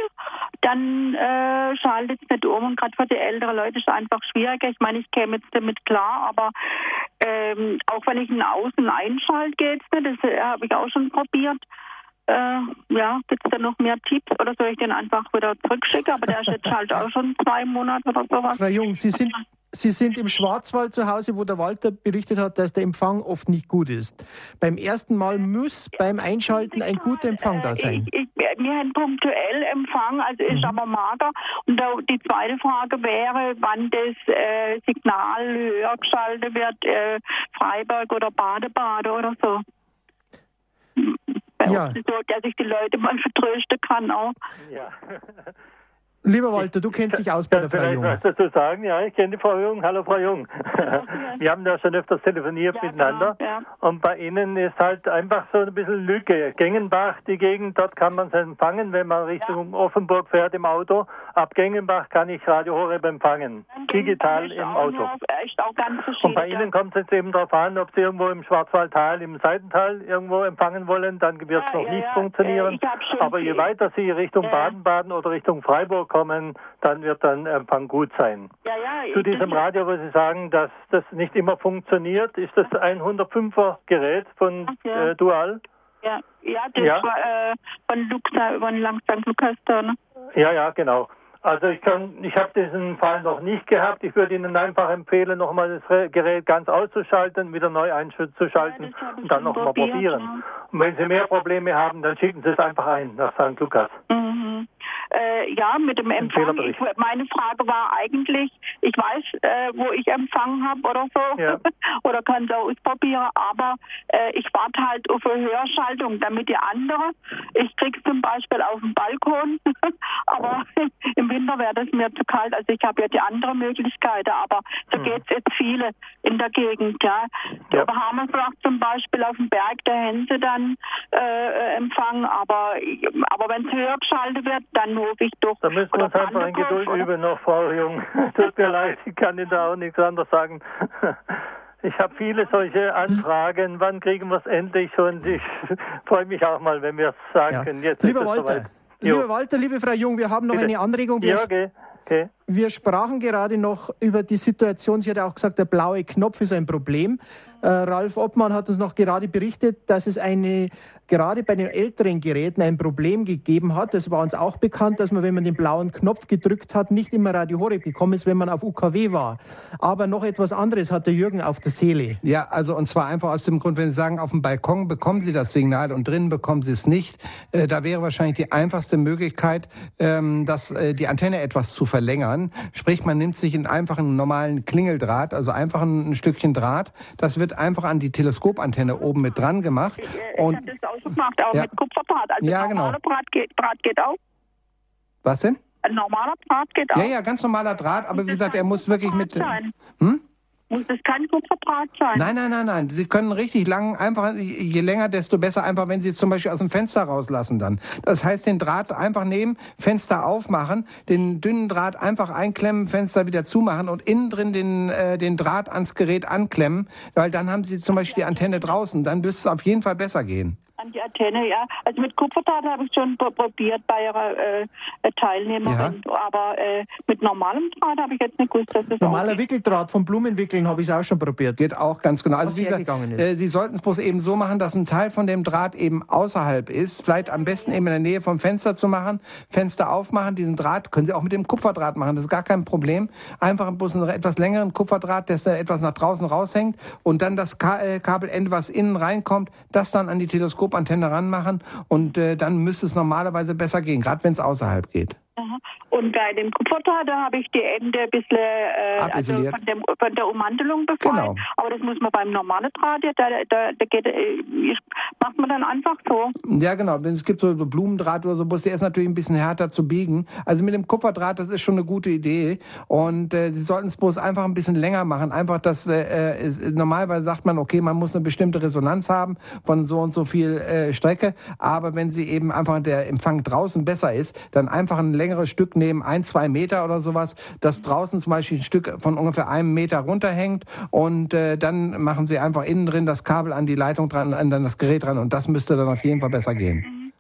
Dann äh, schaltet es nicht um und gerade für die älteren Leute ist es einfach schwieriger. Ich meine, ich käme jetzt damit klar, aber ähm, auch wenn ich ihn außen einschalte, geht's nicht. Das äh, habe ich auch schon probiert. Äh, ja, gibt es da noch mehr Tipps oder soll ich den einfach wieder zurückschicken? Aber der ist jetzt halt auch schon zwei Monate oder sowas. Frau Jung, Sie sind, Sie sind im Schwarzwald zu Hause, wo der Walter berichtet hat, dass der Empfang oft nicht gut ist. Beim ersten Mal muss beim Einschalten ein guter Empfang da sein. Ich, ich, wir haben punktuell Empfang, also ist aber mager. Und die zweite Frage wäre, wann das äh, Signal höher geschaltet wird, äh, Freiburg oder Badebade oder so. Bei Ja. uns so, dass ich die Leute mal vertrösten kann auch. Ja. Lieber Walter, du kennst dich aus bei der Frau vielleicht Jung. was dazu sagen? Ja, ich kenne die Frau Jung. Hallo, Frau Jung. Wir haben da schon öfters telefoniert Ja, miteinander. genau, ja. Und bei Ihnen ist halt einfach so ein bisschen Lücke. Gengenbach, die Gegend, dort kann man es empfangen, wenn man Richtung Offenburg fährt im Auto. Ab Gengenbach kann ich Radio Horeb empfangen. Digital im auch Auto. nur- Ist auch ganz Und bei Ihnen kommt es jetzt eben darauf an, ob Sie irgendwo im Schwarzwaldtal, im Seitental irgendwo empfangen wollen, dann wird es Ja, noch ja, nicht ja. funktionieren. Äh, Aber je weiter Sie Richtung Ja. Baden-Baden oder Richtung Freiburg kommen, dann wird dann Empfang gut sein. ja, ja, Zu diesem Radio, wo Sie sagen, dass das nicht immer funktioniert, ist das ein 105er Gerät von ja. äh, Dual? Ja, ja das Ja. war äh, von Luxa über den Lang St. Lukas da, ne? Ja, ja, genau. Also ich kann, ich habe diesen Fall noch nicht gehabt. Ich würde Ihnen einfach empfehlen, nochmal das Gerät ganz auszuschalten, wieder neu einzuschalten Ja, und dann nochmal probiert, probieren. ja. Und wenn Sie mehr Probleme haben, dann schicken Sie es einfach ein nach St. Lukas. Mhm. Äh, ja, mit dem Empfang. Ich, meine Frage war eigentlich, ich weiß, äh, wo ich Empfang habe oder so, Ja. oder kann es auch ausprobieren, aber äh, ich warte halt auf eine Höherschaltung, damit die andere, ich krieg's zum Beispiel auf dem Balkon, aber im Winter wäre das mir zu kalt, also ich habe ja die andere Möglichkeit, aber so Hm. geht's jetzt viele in der Gegend, ja. Ja. Aber Hammersbach zum Beispiel auf dem Berg, da hätten sie dann äh, Empfang, aber, aber wenn es höher geschaltet wird, dann rufe ich doch. Da müssen wir uns einfach in Geduld oder- üben noch, Frau Jung. Tut mir leid, ich kann Ihnen da auch nichts anderes sagen. Ich habe viele solche Anfragen. Wann kriegen wir es endlich? Und ich freue mich auch mal, wenn wir es sagen Ja. können. Jetzt Lieber Walter, lieber Walter, liebe Frau Jung, wir haben noch Bitte. eine Anregung. Wir, Ja, okay. okay. wir sprachen gerade noch über die Situation. Sie hat ja auch gesagt, der blaue Knopf ist ein Problem. Äh, Ralf Obmann hat uns noch gerade berichtet, dass es eine gerade bei den älteren Geräten ein Problem gegeben hat. Das war uns auch bekannt, dass man, wenn man den blauen Knopf gedrückt hat, nicht immer Radio Horeb gekommen ist, wenn man auf UKW war. Aber noch etwas anderes hat der Jürgen auf der Seele. Ja, also und zwar einfach aus dem Grund, wenn Sie sagen, auf dem Balkon bekommen Sie das Signal und drinnen bekommen Sie es nicht. Äh, da wäre wahrscheinlich die einfachste Möglichkeit, ähm, dass äh, die Antenne etwas zu verlängern. Sprich, man nimmt sich einen einfachen normalen Klingeldraht, also einfach ein, Stückchen Draht. Das wird einfach an die Teleskopantenne oben mit dran gemacht. Und gemacht, auch ja. mit Kupferdraht. Also ja, genau. normaler Draht geht, Draht geht auch. Was denn? Ein normaler Draht geht auch. Ja, ja, ganz normaler Draht, aber wie gesagt, er muss wirklich mit. Sein. Hm? Muss es kein Kupferdraht sein? Nein, nein, nein, nein. Sie können richtig lang, einfach, je länger, desto besser, einfach wenn Sie es zum Beispiel aus dem Fenster rauslassen dann. Das heißt, den Draht einfach nehmen, Fenster aufmachen, den dünnen Draht einfach einklemmen, Fenster wieder zumachen und innen drin den, äh, den Draht ans Gerät anklemmen, weil dann haben Sie zum Beispiel die Antenne draußen. Dann müsste es auf jeden Fall besser gehen. An die Antenne, ja. Also mit Kupferdraht habe ich schon probiert bei ihrer äh, Teilnehmerin, ja. aber äh, mit normalem Draht habe ich jetzt nicht gewusst, dass das Normaler Wickeldraht vom Blumenwickeln habe ich auch schon probiert. Geht auch ganz genau. Also Sie, äh, Sie sollten es bloß eben so machen, dass ein Teil von dem Draht eben außerhalb ist. Vielleicht am besten eben in der Nähe vom Fenster zu machen. Fenster aufmachen, diesen Draht können Sie auch mit dem Kupferdraht machen. Das ist gar kein Problem. Einfach bloß einen etwas längeren Kupferdraht, der etwas nach draußen raushängt und dann das äh, Kabelende, was innen reinkommt, das dann an die Teleskop Antenne ranmachen und äh, dann müsste es normalerweise besser gehen, gerade wenn es außerhalb geht. Und bei dem Kupferdraht, da habe ich die Ende ein bisschen äh, also von, dem, von, der Ummantelung befreit. Genau. Aber das muss man beim normalen Draht, da, da, da geht, äh, macht man dann einfach so. Ja, genau. Es gibt so Blumendraht oder so, der ist natürlich ein bisschen härter zu biegen. Also mit dem Kupferdraht, das ist schon eine gute Idee. Und äh, Sie sollten es bloß einfach ein bisschen länger machen. Einfach, dass äh, ist, normalerweise sagt man, okay, man muss eine bestimmte Resonanz haben von so und so viel äh, Strecke. Aber wenn Sie eben einfach der Empfang draußen besser ist, dann einfach ein längeres Stück nehmen, ein, zwei Meter oder sowas, das draußen zum Beispiel ein Stück von ungefähr einem Meter runterhängt und äh, dann machen Sie einfach innen drin das Kabel an die Leitung dran, an das Gerät dran und das müsste dann auf jeden Fall besser gehen.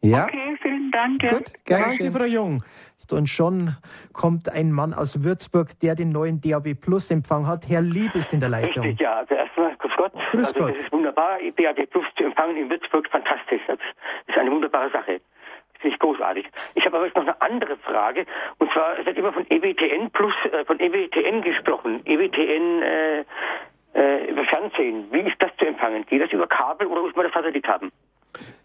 Ja? Okay, vielen Dank. Gut, gerne Danke, Frau Jung. Und schon kommt ein Mann aus Würzburg, der den neuen DAB Plus Empfang hat. Herr Lieb ist in der Leitung. Richtig, ja. Also erstmal, grüß Gott. Grüß also, Gott. Das ist wunderbar, DAB Plus zu empfangen in Würzburg, fantastisch. Das ist eine wunderbare Sache. Ich großartig. Ich habe aber jetzt noch eine andere Frage. Und zwar, es wird immer von EWTN plus, äh, von EWTN gesprochen. EWTN, äh, äh, über Fernsehen. Wie ist das zu empfangen? Geht das über Kabel oder muss man das Satellit haben?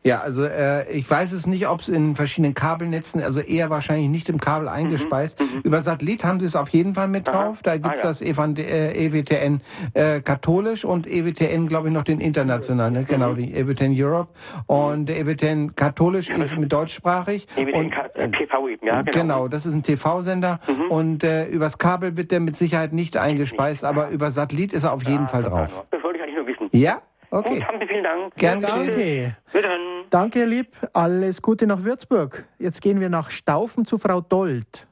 Ja, also äh, ich weiß es nicht, ob es in verschiedenen Kabelnetzen, also eher wahrscheinlich nicht im Kabel mhm, eingespeist. Mhm, Über Satellit haben sie es auf jeden Fall mit drauf. Da gibt's ah, ja. das EWTN äh, e katholisch und EWTN, glaube ich, noch den internationalen, ne? genau, mhm. die EWTN Europe. Und der EWTN katholisch ist mit deutschsprachig. EWTN und, äh, TV eben, ja. Genau. genau, das ist ein TV-Sender. Mhm. Und äh, übers Kabel wird der mit Sicherheit nicht eingespeist, aber über Satellit ist er auf jeden Fall drauf. Das wollte ich eigentlich nur wissen. Ja? Okay. Gut, haben Sie vielen Dank. Gern Danke. Wiederhören. Danke, lieb. Alles Gute nach Würzburg. Jetzt gehen wir nach Staufen zu Frau Dold.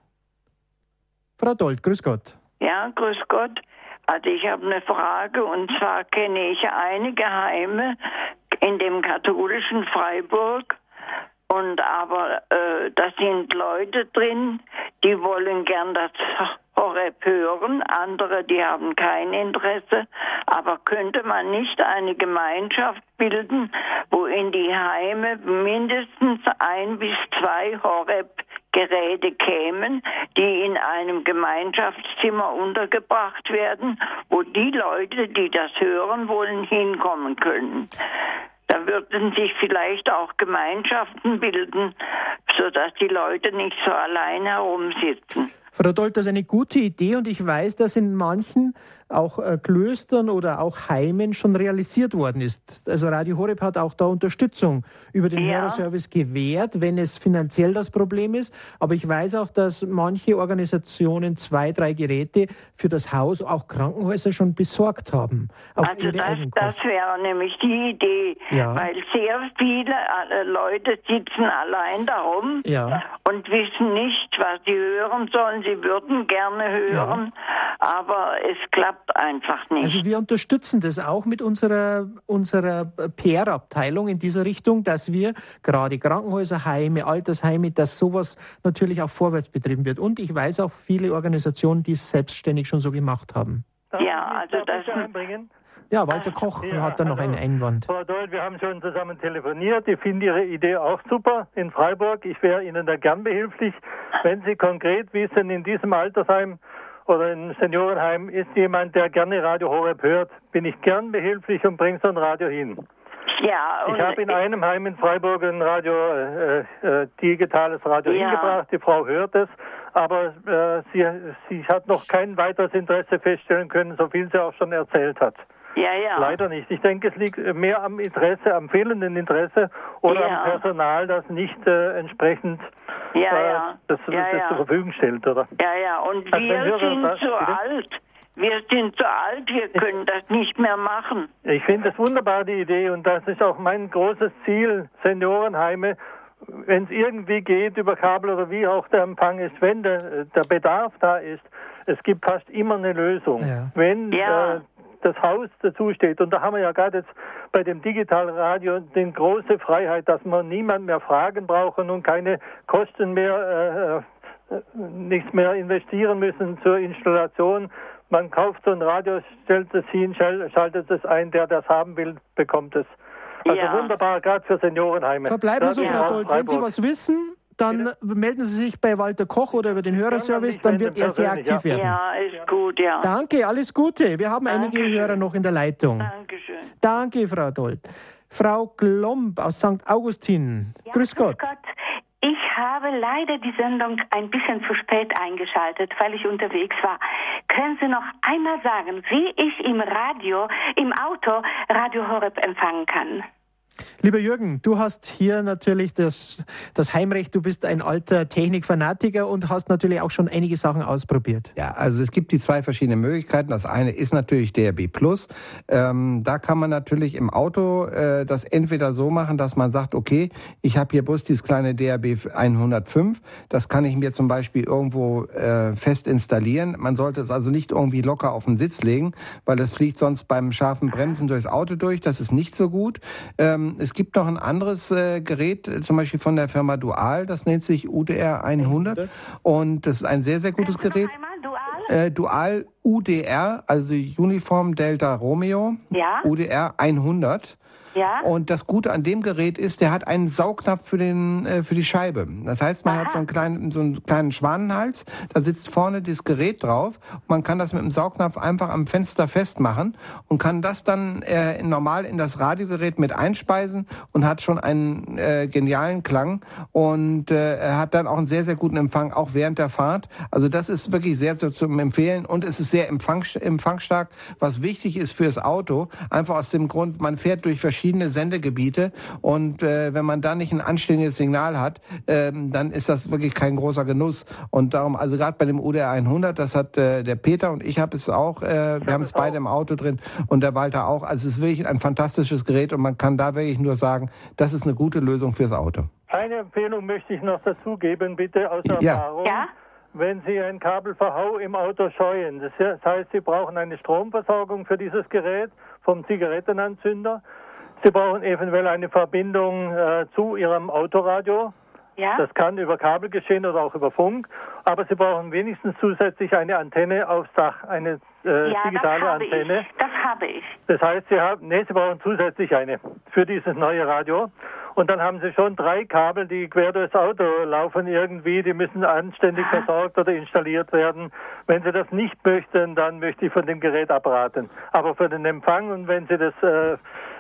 Frau Dold, grüß Gott. Ja, grüß Gott. Also ich habe eine Frage und zwar kenne ich einige Heime in dem katholischen Freiburg und aber äh, da sind Leute drin, die wollen gern das Horeb hören, andere, die haben kein Interesse. Aber könnte man nicht eine Gemeinschaft bilden, wo in die Heime mindestens ein bis zwei Horeb Geräte kämen, die in einem Gemeinschaftszimmer untergebracht werden, wo die Leute, die das hören wollen, hinkommen können. Da würden sich vielleicht auch Gemeinschaften bilden, sodass die Leute nicht so allein herumsitzen. Frau Dolt, das ist eine gute Idee und ich weiß, dass in manchen auch äh, Klöstern oder auch Heimen schon realisiert worden ist. Also Radio Horeb hat auch da Unterstützung über den ja. Hörerservice gewährt, wenn es finanziell das Problem ist. Aber ich weiß auch, dass manche Organisationen zwei, drei Geräte für das Haus, auch Krankenhäuser schon besorgt haben. also das, das wäre nämlich die Idee, ja. weil sehr viele äh, Leute sitzen allein darum ja. und wissen nicht, was sie hören sollen. Sie würden gerne hören, aber es klappt klappt einfach nicht. Also wir unterstützen das auch mit unserer, unserer PR-Abteilung in dieser Richtung, dass wir gerade Krankenhäuser, Heime, Altersheime, dass sowas natürlich auch vorwärts betrieben wird. Und ich weiß auch viele Organisationen, die es selbstständig schon so gemacht haben. Ja, also das... Ja, Walter Koch Ja, hat da noch also, einen Einwand. Frau Doll, wir haben schon zusammen telefoniert. Ich finde Ihre Idee auch super in Freiburg. Ich wäre Ihnen da gern behilflich. Wenn Sie konkret wissen, in diesem Altersheim oder im Seniorenheim ist jemand, der gerne Radio Horeb hört, bin ich gern behilflich und bringe so ein Radio hin. Ja, Ich habe in einem Heim in Freiburg ein Radio, äh, äh, digitales Radio Ja. hingebracht. Die Frau hört es, aber äh, sie, sie hat noch kein weiteres Interesse feststellen können, so viel sie auch schon erzählt hat. Ja, ja. Leider nicht. Ich denke, es liegt mehr am Interesse, am fehlenden Interesse oder Ja. am Personal, das nicht äh, entsprechend Ja, äh, ja. das, Ja, das ja. zur Verfügung stellt, oder? Ja, ja, und Also wir Hörer sind das- zu bitte? alt. Wir sind zu alt, wir können das nicht mehr machen. Ich finde es wunderbar, die Idee, und das ist auch mein großes Ziel, Seniorenheime, wenn es irgendwie geht, über Kabel oder wie auch der Empfang ist, wenn der, der Bedarf da ist, es gibt fast immer eine Lösung. Ja. Wenn Ja. äh, das Haus dazu steht, und da haben wir ja gerade jetzt bei dem Digitalradio die große Freiheit, dass man niemand mehr fragen brauchen und keine Kosten mehr, äh, äh, nichts mehr investieren müssen zur Installation. Man kauft so ein Radio, stellt es hin, schal- schaltet es ein, der das haben will, bekommt es. Also Ja. wunderbar, gerade für Seniorenheime. Verbleiben Radio Frau Dold. Wenn Sie was wissen, dann melden Sie sich bei Walter Koch oder über den Hörerservice, dann wird er sehr aktiv werden. Ja, ist gut, ja. Danke, alles Gute. Wir haben einige Dankeschön. Hörer noch in der Leitung. Dankeschön. Danke, Frau Dold. Frau Glomb aus St. Augustin. grüß Gott. Ich habe leider die Sendung ein bisschen zu spät eingeschaltet, weil ich unterwegs war. Können Sie noch einmal sagen, wie ich im Radio, im Auto Radio Horeb empfangen kann? Lieber Jürgen, du hast hier natürlich das, das Heimrecht. Du bist ein alter Technikfanatiker und hast natürlich auch schon einige Sachen ausprobiert. Ja, also es gibt die zwei verschiedenen Möglichkeiten. Das eine ist natürlich DRB Plus. Ähm, da kann man natürlich im Auto äh, das entweder so machen, dass man sagt, okay, ich habe hier bloß dieses kleine DRB 105. Das kann ich mir zum Beispiel irgendwo äh, fest installieren. Man sollte es also nicht irgendwie locker auf den Sitz legen, weil das fliegt sonst beim scharfen Bremsen durchs Auto durch. Das ist nicht so gut. Ähm, es gibt noch ein anderes äh, Gerät, äh, zum Beispiel von der Firma Dual. Das nennt sich UDR 100 und das ist ein sehr, sehr gutes Gerät. Äh, Dual UDR, also Uniform Delta Romeo. Ja. UDR 100. Ja? Und das Gute an dem Gerät ist, der hat einen Saugnapf für, den, äh, für die Scheibe. Das heißt, man hat so einen, kleinen, so einen kleinen Schwanenhals, da sitzt vorne das Gerät drauf. Man kann das mit dem Saugnapf einfach am Fenster festmachen und kann das dann äh, normal in das Radiogerät mit einspeisen und hat schon einen äh, genialen Klang und äh, hat dann auch einen sehr, sehr guten Empfang, auch während der Fahrt. Also das ist wirklich sehr, sehr zum Empfehlen und es ist sehr empfang, empfangstark, was wichtig ist fürs Auto. Einfach aus dem Grund, man fährt durch verschiedene Sendegebiete und äh, wenn man da nicht ein anständiges Signal hat, ähm, dann ist das wirklich kein großer Genuss. Und darum, also gerade bei dem UDR 100, das hat äh, der Peter und ich habe es auch, äh, wir haben es beide im Auto drin und der Walter auch. Also es ist wirklich ein fantastisches Gerät und man kann da wirklich nur sagen, das ist eine gute Lösung fürs Auto. Eine Empfehlung möchte ich noch dazu geben, bitte aus Ja. Erfahrung. Ja? Wenn Sie ein Kabelverhau im Auto scheuen, das heißt, Sie brauchen eine Stromversorgung für dieses Gerät vom Zigarettenanzünder. Sie brauchen eventuell eine Verbindung äh, zu Ihrem Autoradio. Ja? Das kann über Kabel geschehen oder auch über Funk. Aber Sie brauchen wenigstens zusätzlich eine Antenne aufs Dach, eine äh, ja, das digitale habe Antenne. ich. Das habe ich. Das heißt, Sie haben, nee, Sie brauchen zusätzlich eine für dieses neue Radio. Und dann haben Sie schon drei Kabel, die quer durchs Auto laufen irgendwie. Die müssen anständig versorgt oder installiert werden. Wenn Sie das nicht möchten, dann möchte ich von dem Gerät abraten. Aber für den Empfang und wenn Sie das äh,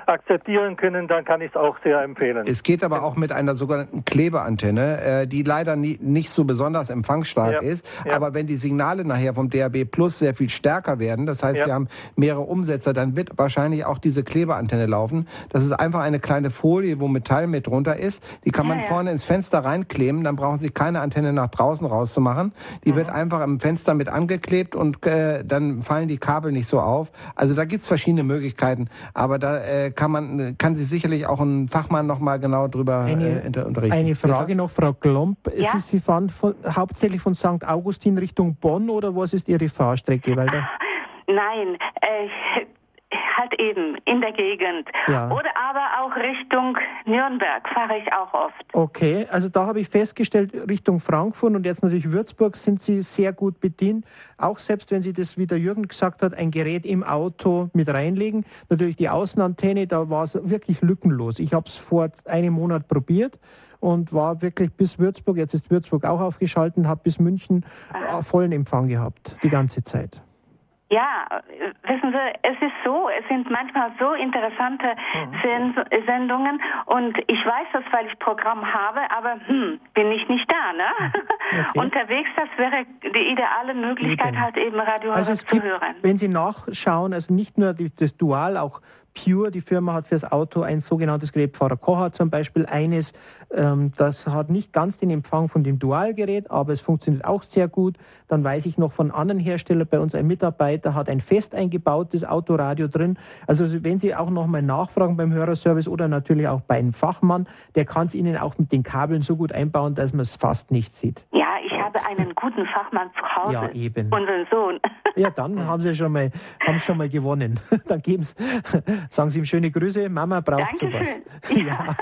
akzeptieren können, dann kann ich es auch sehr empfehlen. Es geht aber auch mit einer sogenannten Klebeantenne, äh, die leider nie, nicht so besonders empfangsstark Ja. ist. Ja. Aber wenn die Signale nachher vom DAB Plus sehr viel stärker werden, das heißt, Ja. wir haben mehrere Umsetzer, dann wird wahrscheinlich auch diese Klebeantenne laufen. Das ist einfach eine kleine Folie, wo Metall mit drunter ist. Die kann man vorne ins Fenster reinkleben. Dann brauchen Sie keine Antenne nach draußen rauszumachen. Die wird einfach im Fenster mit angeklebt und äh, dann fallen die Kabel nicht so auf. Also da gibt's verschiedene Möglichkeiten. Aber da äh, kann man, kann sich sicherlich auch ein Fachmann noch mal genau drüber Eine, äh, unter- unterrichten. eine Frage noch, Frau Glomb. Ja? Sie, Sie fahren von, hauptsächlich von St. Augustin Richtung Bonn oder was ist Ihre Fahrstrecke? Weil da, Nein, äh, halt eben in der Gegend. Ja. Oder aber auch Richtung Nürnberg fahre ich auch oft. Okay, also da habe ich festgestellt, Richtung Frankfurt und jetzt natürlich Würzburg sind Sie sehr gut bedient. Auch selbst wenn Sie das, wie der Jürgen gesagt hat, ein Gerät im Auto mit reinlegen. Natürlich die Außenantenne, da war es wirklich lückenlos. Ich habe es vor einem Monat probiert und war wirklich bis Würzburg, jetzt ist Würzburg auch aufgeschalten, habe bis München äh, vollen Empfang gehabt, die ganze Zeit. Ja, äh, wissen Sie, es ist so, es sind manchmal so interessante Sen Sendungen und ich weiß das, weil ich Programm habe, aber hm, bin ich nicht da, ne? Okay. Unterwegs, das wäre die ideale Möglichkeit, Eben. halt eben Radio Also es zu gibt, hören. wenn Sie nachschauen, also nicht nur das Dual, auch Pure, die Firma hat fürs Auto ein sogenanntes Gerät, Pfarrer Kocher zum Beispiel eines, ähm, das hat nicht ganz den Empfang von dem Dualgerät, aber es funktioniert auch sehr gut. Dann weiß ich noch von anderen Herstellern, bei uns ein Mitarbeiter hat ein fest eingebautes Autoradio drin. Also wenn Sie auch noch mal nachfragen beim Hörerservice oder natürlich auch bei einem Fachmann, der kann es Ihnen auch mit den Kabeln so gut einbauen, dass man es fast nicht sieht. Ja, habe einen guten Fachmann zu Hause. Ja, eben. Unseren Sohn. Ja, dann haben Sie schon mal, haben schon mal gewonnen. Dann geben's, sagen Sie ihm schöne Grüße. Mama braucht sowas. Dankeschön. Ja.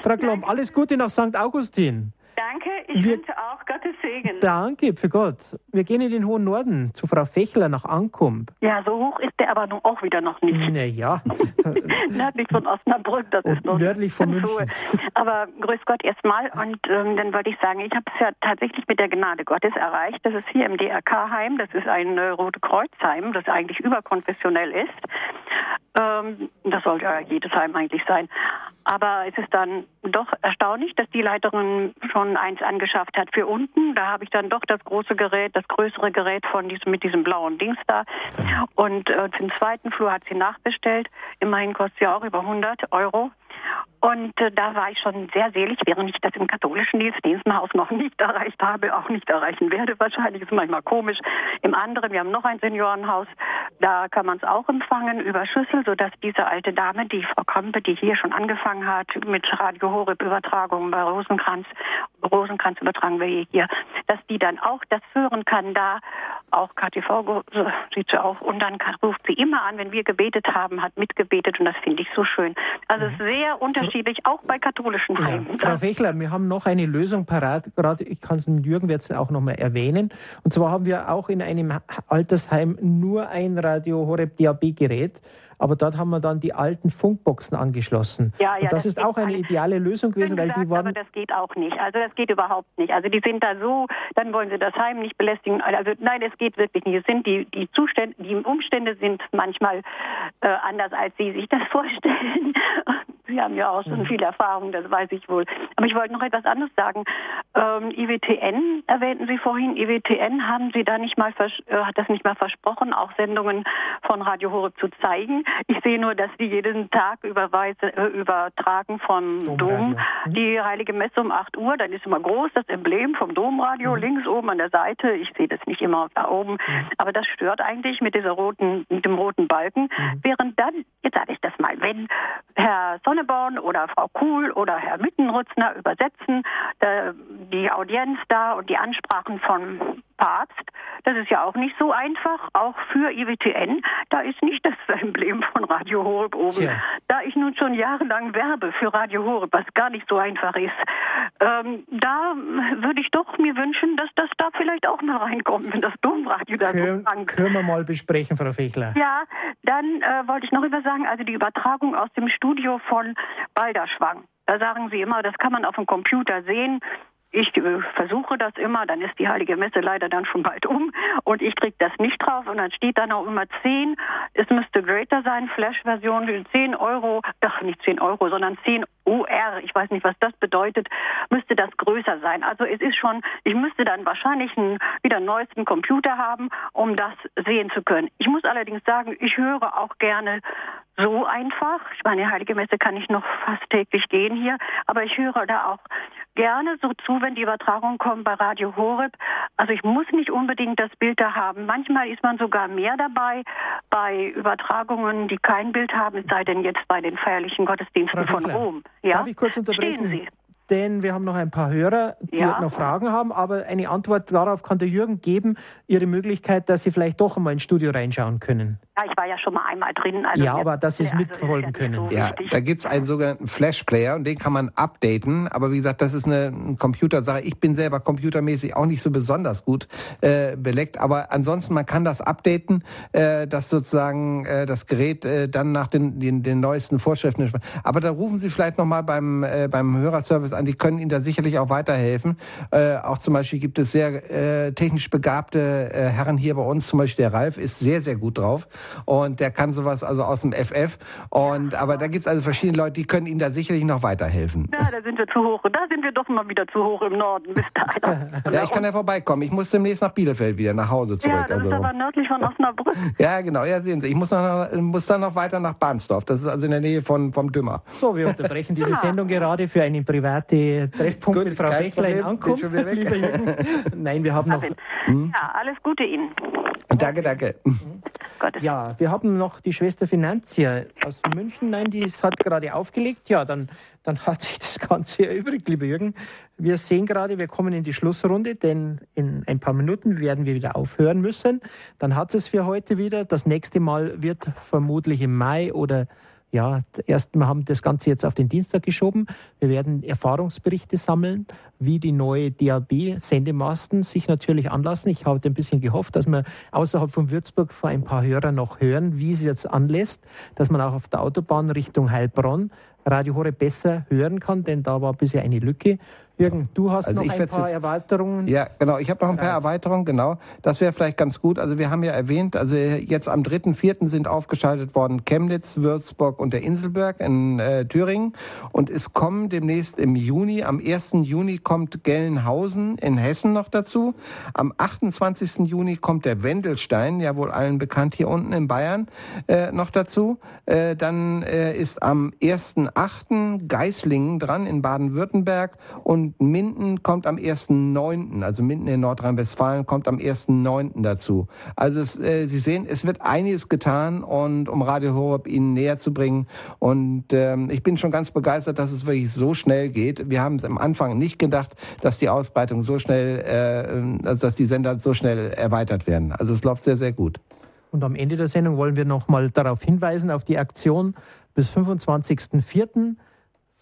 Frau Klomp, alles Gute nach St. Augustin. Danke, ich Wir- wünsche auch Gottes Segen. Danke, für Gott. Wir gehen in den hohen Norden zu Frau Fechler nach Ankump. Ja, so hoch ist der aber nun auch wieder noch nicht. Naja, Nördlich von Osnabrück, das ist noch nördlich von München. hohe. Aber grüß Gott erstmal und ähm, dann wollte ich sagen, ich habe es ja tatsächlich mit der Gnade Gottes erreicht. Das ist hier im DRK-Heim, das ist ein äh, Rote Kreuzheim, das eigentlich überkonfessionell ist. Ähm, das sollte ja jedes Heim eigentlich sein. Aber es ist dann doch erstaunlich, dass die Leiterin schon eins angeschafft hat für unten. Da habe ich dann doch das große Gerät, das größere Gerät von diesem mit diesem blauen Dings da. Und äh, für den zweiten Flur hat sie nachbestellt. Immerhin kostet sie auch über 100 Euro. Und äh, da war ich schon sehr selig, während ich das im katholischen Dienst Diensthaus noch nicht erreicht habe, auch nicht erreichen werde. Wahrscheinlich ist manchmal komisch. Im anderen, wir haben noch ein Seniorenhaus, da kann man es auch empfangen über Schüssel, sodass diese alte Dame, die Frau Krempe, die hier schon angefangen hat mit Radio Horeb Übertragungen bei Rosenkranz, Rosenkranz übertragen wir hier, dass die dann auch das hören kann, da auch KTV sieht sie auch und dann ruft sie immer an, wenn wir gebetet haben, hat mitgebetet und das finde ich so schön. Also es ist sehr unterschiedlich, auch bei katholischen Ja. Heimen. Frau Fechler, wir haben noch eine Lösung parat. Gerade, ich kann es mit Jürgen jetzt auch noch mal erwähnen. Und zwar haben wir auch in einem Altersheim nur ein Radio Horeb DAB Gerät. Aber dort haben wir dann die alten Funkboxen angeschlossen. Ja, ja, und das, das ist auch eine ideale Lösung gewesen, weil gesagt, die aber waren. das geht auch nicht. Also das geht überhaupt nicht. Also die sind da so, dann wollen sie das Heim nicht belästigen. Also nein, es geht wirklich nicht. Es sind die die Zustände, die Umstände sind manchmal äh, anders, als sie sich das vorstellen. Sie haben ja auch schon Mhm. viel Erfahrung, das weiß ich wohl. Aber ich wollte noch etwas anderes sagen. Ähm, IWTN erwähnten Sie vorhin. IWTN haben Sie da nicht mal äh, hat das nicht mal versprochen, auch Sendungen von Radio Horeb zu zeigen. Ich sehe nur, dass die jeden Tag überweise, äh, übertragen vom Domradio. Dom Mhm. die Heilige Messe um 8 Uhr. Dann ist immer groß das Emblem vom Mhm. Domradio links oben an der Seite. Ich sehe das nicht immer da oben, Mhm. aber das stört eigentlich mit dieser roten, mit dem roten Balken. Mhm. Während dann, jetzt sage ich das mal, wenn Herr Sonneborn oder Frau Kuhl oder Herr Mittenrutzner übersetzen äh, die Audienz da und die Ansprachen von Papst, das ist ja auch nicht so einfach, auch für IWTN. Da ist nicht das Emblem von Radio Horeb oben. Tja. Da ich nun schon jahrelang werbe für Radio Horeb, was gar nicht so einfach ist, ähm, da würde ich doch mir wünschen, dass das da vielleicht auch mal reinkommt, wenn das Domradio da so Können, krank können wir mal besprechen, Frau Fechler. ja, dann äh, wollte ich noch etwas sagen, also die Übertragung aus dem Studio von Balderschwang. Da sagen Sie immer, das kann man auf dem Computer sehen. Ich äh, versuche das immer, dann ist die Heilige Messe leider dann schon bald um und ich kriege das nicht drauf und dann steht dann auch immer 10. Es müsste greater sein, Flash-Version, 10 Euro, ach nicht 10 Euro, sondern 10 UR, ich weiß nicht, was das bedeutet, müsste das größer sein. Also es ist schon, ich müsste dann wahrscheinlich einen, wieder neuesten Computer haben, um das sehen zu können. Ich muss allerdings sagen, ich höre auch gerne so einfach. Ich meine, Heilige Messe kann ich noch fast täglich gehen hier, aber ich höre da auch gerne so zu, wenn die Übertragung kommt bei Radio Horeb. Also ich muss nicht unbedingt das Bild da haben. Manchmal ist man sogar mehr dabei bei Übertragungen, die kein Bild haben, es sei denn jetzt bei den feierlichen Gottesdiensten Frau von Rom. Ja? Darf ich kurz unterbrechen? Stehen Sie. Denn wir haben noch ein paar Hörer, die Ja. noch Fragen haben, aber eine Antwort darauf kann der Jürgen geben, Ihre Möglichkeit, dass Sie vielleicht doch einmal ins Studio reinschauen können. Ja, ich war ja schon mal einmal drin. Also ja, aber dass Sie es also mitverfolgen ja können. so Ja, da gibt's einen sogenannten Flash-Player und den kann man updaten. Aber wie gesagt, das ist eine eine Computersache. Ich bin selber computermäßig auch nicht so besonders gut äh, beleckt. Aber ansonsten, man kann das updaten, äh, dass sozusagen äh, das Gerät äh, dann nach den, den, den neuesten Vorschriften. Aber da rufen Sie vielleicht nochmal beim, äh, beim Hörerservice an. Die können Ihnen da sicherlich auch weiterhelfen. Äh, auch zum Beispiel gibt es sehr äh, technisch begabte äh, Herren hier bei uns. Zum Beispiel der Ralf ist sehr, sehr gut drauf. Und der kann sowas also aus dem FF. Und, aber da gibt's also verschiedene Leute, die können Ihnen da sicherlich noch weiterhelfen. Ja, da sind wir zu hoch. Da sind wir doch mal wieder zu hoch im Norden. Bis. Ja, ich kann ja vorbeikommen. Ich muss demnächst nach Bielefeld wieder, nach Hause zurück. Ja, das also. ist aber nördlich von Osnabrück. ja, genau. Ja, sehen Sie. Ich muss, noch, muss dann noch weiter nach Bahnsdorf. Das ist also in der Nähe von, vom Dümmer. So, wir unterbrechen diese Sendung gerade für einen privaten Treffpunkt Gut, mit Frau kein Fechler in Problem. Ankunft. Bin schon wieder weg. Lieber Jürgen. Nein, wir haben noch. Ja, alles Gute Ihnen. Danke, danke. Ja, wir haben noch die Schwester Finanzia aus München. Nein, die ist- hat gerade aufgelegt. Ja, dann, dann hat sich das Ganze erübrigt, lieber Jürgen. Wir sehen gerade, wir kommen in die Schlussrunde, denn in ein paar Minuten werden wir wieder aufhören müssen. Dann hat es für heute wieder. Das nächste Mal wird vermutlich im Mai oder ja, erst wir haben das Ganze jetzt auf den Dienstag geschoben. Wir werden Erfahrungsberichte sammeln, wie die neue DAB-Sendemasten sich natürlich anlassen. Ich habe ein bisschen gehofft, dass wir außerhalb von Würzburg vor ein paar Hörern noch hören, wie es jetzt anlässt, dass man auch auf der Autobahn Richtung Heilbronn Radio Horeb besser hören kann, denn da war bisher eine Lücke. Jürgen, du hast Also noch ein paar jetzt- Erweiterungen. Ja, genau. Ich habe noch ein paar Erweiterungen, genau. Das wäre vielleicht ganz gut. Also wir haben ja erwähnt, also jetzt am 3.4. sind aufgeschaltet worden Chemnitz, Würzburg und der Inselberg in äh, Thüringen. Und es kommen demnächst im Juni, am 1. Juni kommt Gelnhausen in Hessen noch dazu. Am 28. Juni kommt der Wendelstein, ja wohl allen bekannt hier unten in Bayern, äh, noch dazu. Äh, dann äh, ist am 1.8. Geislingen dran in Baden-Württemberg und Minden kommt am 1.9., also Minden in Nordrhein-Westfalen kommt am 1.9. dazu. Also es, äh, Sie sehen, es wird einiges getan und um Radio Horeb Ihnen näher zu bringen. Und ähm, ich bin schon ganz begeistert, dass es wirklich so schnell geht. Wir haben es am Anfang nicht gedacht, dass die Ausbreitung so schnell, äh, also dass die Sender so schnell erweitert werden. Also es läuft sehr, sehr gut. Und am Ende der Sendung wollen wir noch mal darauf hinweisen, auf die Aktion bis 25.04.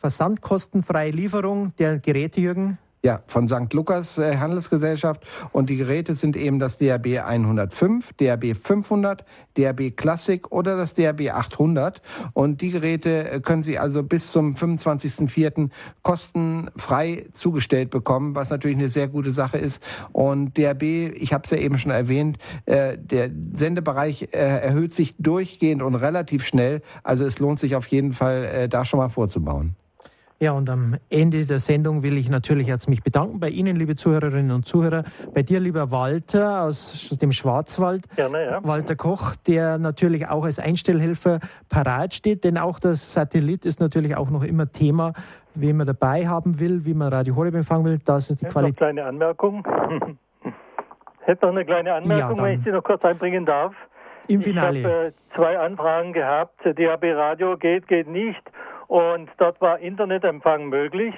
Versandkostenfreie Lieferung der Geräte, Jürgen. Ja, von St. Lukas äh, Handelsgesellschaft. Und die Geräte sind eben das DAB 105, DAB 500, DAB Classic oder das DAB 800. Und die Geräte äh, können Sie also bis zum 25.04. kostenfrei zugestellt bekommen, was natürlich eine sehr gute Sache ist. Und DAB, ich habe es ja eben schon erwähnt, äh, der Sendebereich erhöht sich durchgehend und relativ schnell. Also es lohnt sich auf jeden Fall, da schon mal vorzubauen. Ja, und am Ende der Sendung will ich natürlich jetzt mich bedanken bei Ihnen, liebe Zuhörerinnen und Zuhörer, bei dir, lieber Walter aus dem Schwarzwald. Gerne, ja. Walter Koch, der natürlich auch als Einstellhelfer parat steht, denn auch das Satellit ist natürlich auch noch immer Thema, wen man dabei haben will, wie man Radio Horeb empfangen will. Das ist die Ich hätte noch eine Qualität. kleine Anmerkung. hätte noch eine kleine Anmerkung, Ja, wenn ich sie noch kurz einbringen darf. Im Ich Finale. habe äh, zwei Anfragen gehabt. DAB Radio geht, geht nicht. Und dort war Internetempfang möglich.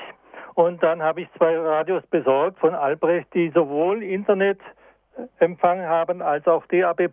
Und dann habe ich zwei Radios besorgt von Albrecht, die sowohl Internetempfang haben als auch DAB.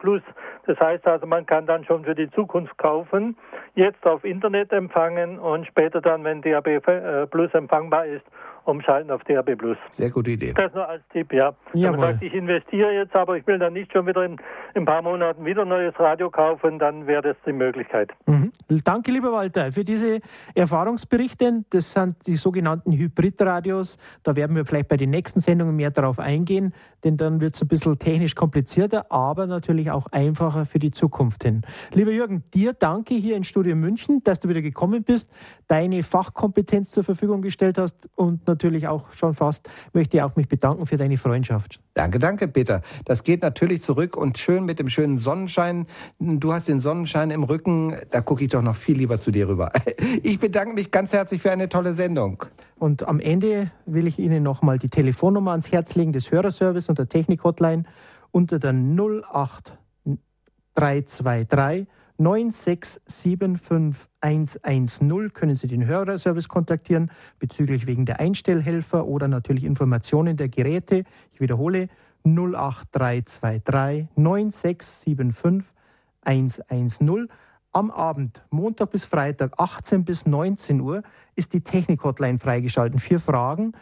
Das heißt also, man kann dann schon für die Zukunft kaufen, jetzt auf Internet empfangen und später dann, wenn DAB äh, Plus empfangbar ist, umschalten auf DAB Plus. Sehr gute Idee. Das nur als Tipp, ja. Wenn man sagt, ich investiere jetzt, aber ich will dann nicht schon wieder in, in ein paar Monaten wieder ein neues Radio kaufen, dann wäre das die Möglichkeit. Mhm. Danke, lieber Walter, für diese Erfahrungsberichte. Das sind die sogenannten Hybridradios. Da werden wir vielleicht bei den nächsten Sendungen mehr darauf eingehen, denn dann wird es ein bisschen technisch komplizierter, aber natürlich auch einfacher für die Zukunft hin. Lieber Jürgen, dir danke hier in Studio München, dass du wieder gekommen bist, deine Fachkompetenz zur Verfügung gestellt hast und natürlich auch schon fast möchte ich auch mich bedanken für deine Freundschaft. Danke, danke, Peter. Das geht natürlich zurück und schön mit dem schönen Sonnenschein. Du hast den Sonnenschein im Rücken. Da gucke ich doch noch viel lieber zu dir rüber. Ich bedanke mich ganz herzlich für eine tolle Sendung. Und am Ende will ich Ihnen nochmal die Telefonnummer ans Herz legen des Hörerservice und der Technik-Hotline unter der 08323 9675110 können Sie den Hörerservice kontaktieren bezüglich wegen der Einstellhelfer oder natürlich Informationen der Geräte. Ich wiederhole 08323 9675 110. Am Abend, Montag bis Freitag, 18 bis 19 Uhr, ist die Technik-Hotline freigeschaltet. Vier Fragen,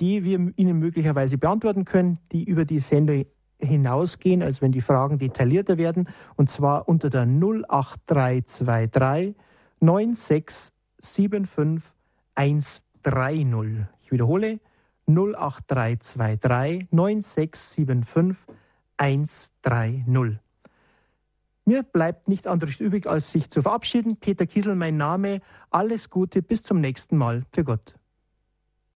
die wir Ihnen möglicherweise beantworten können, die über die Sendung hinausgehen, also wenn die Fragen detaillierter werden, und zwar unter der 08323 9675 130. Ich wiederhole 08323 9675 130. Mir bleibt nicht anderes übrig, als sich zu verabschieden. Peter Kiesel, mein Name. Alles Gute, bis zum nächsten Mal. Für Gott.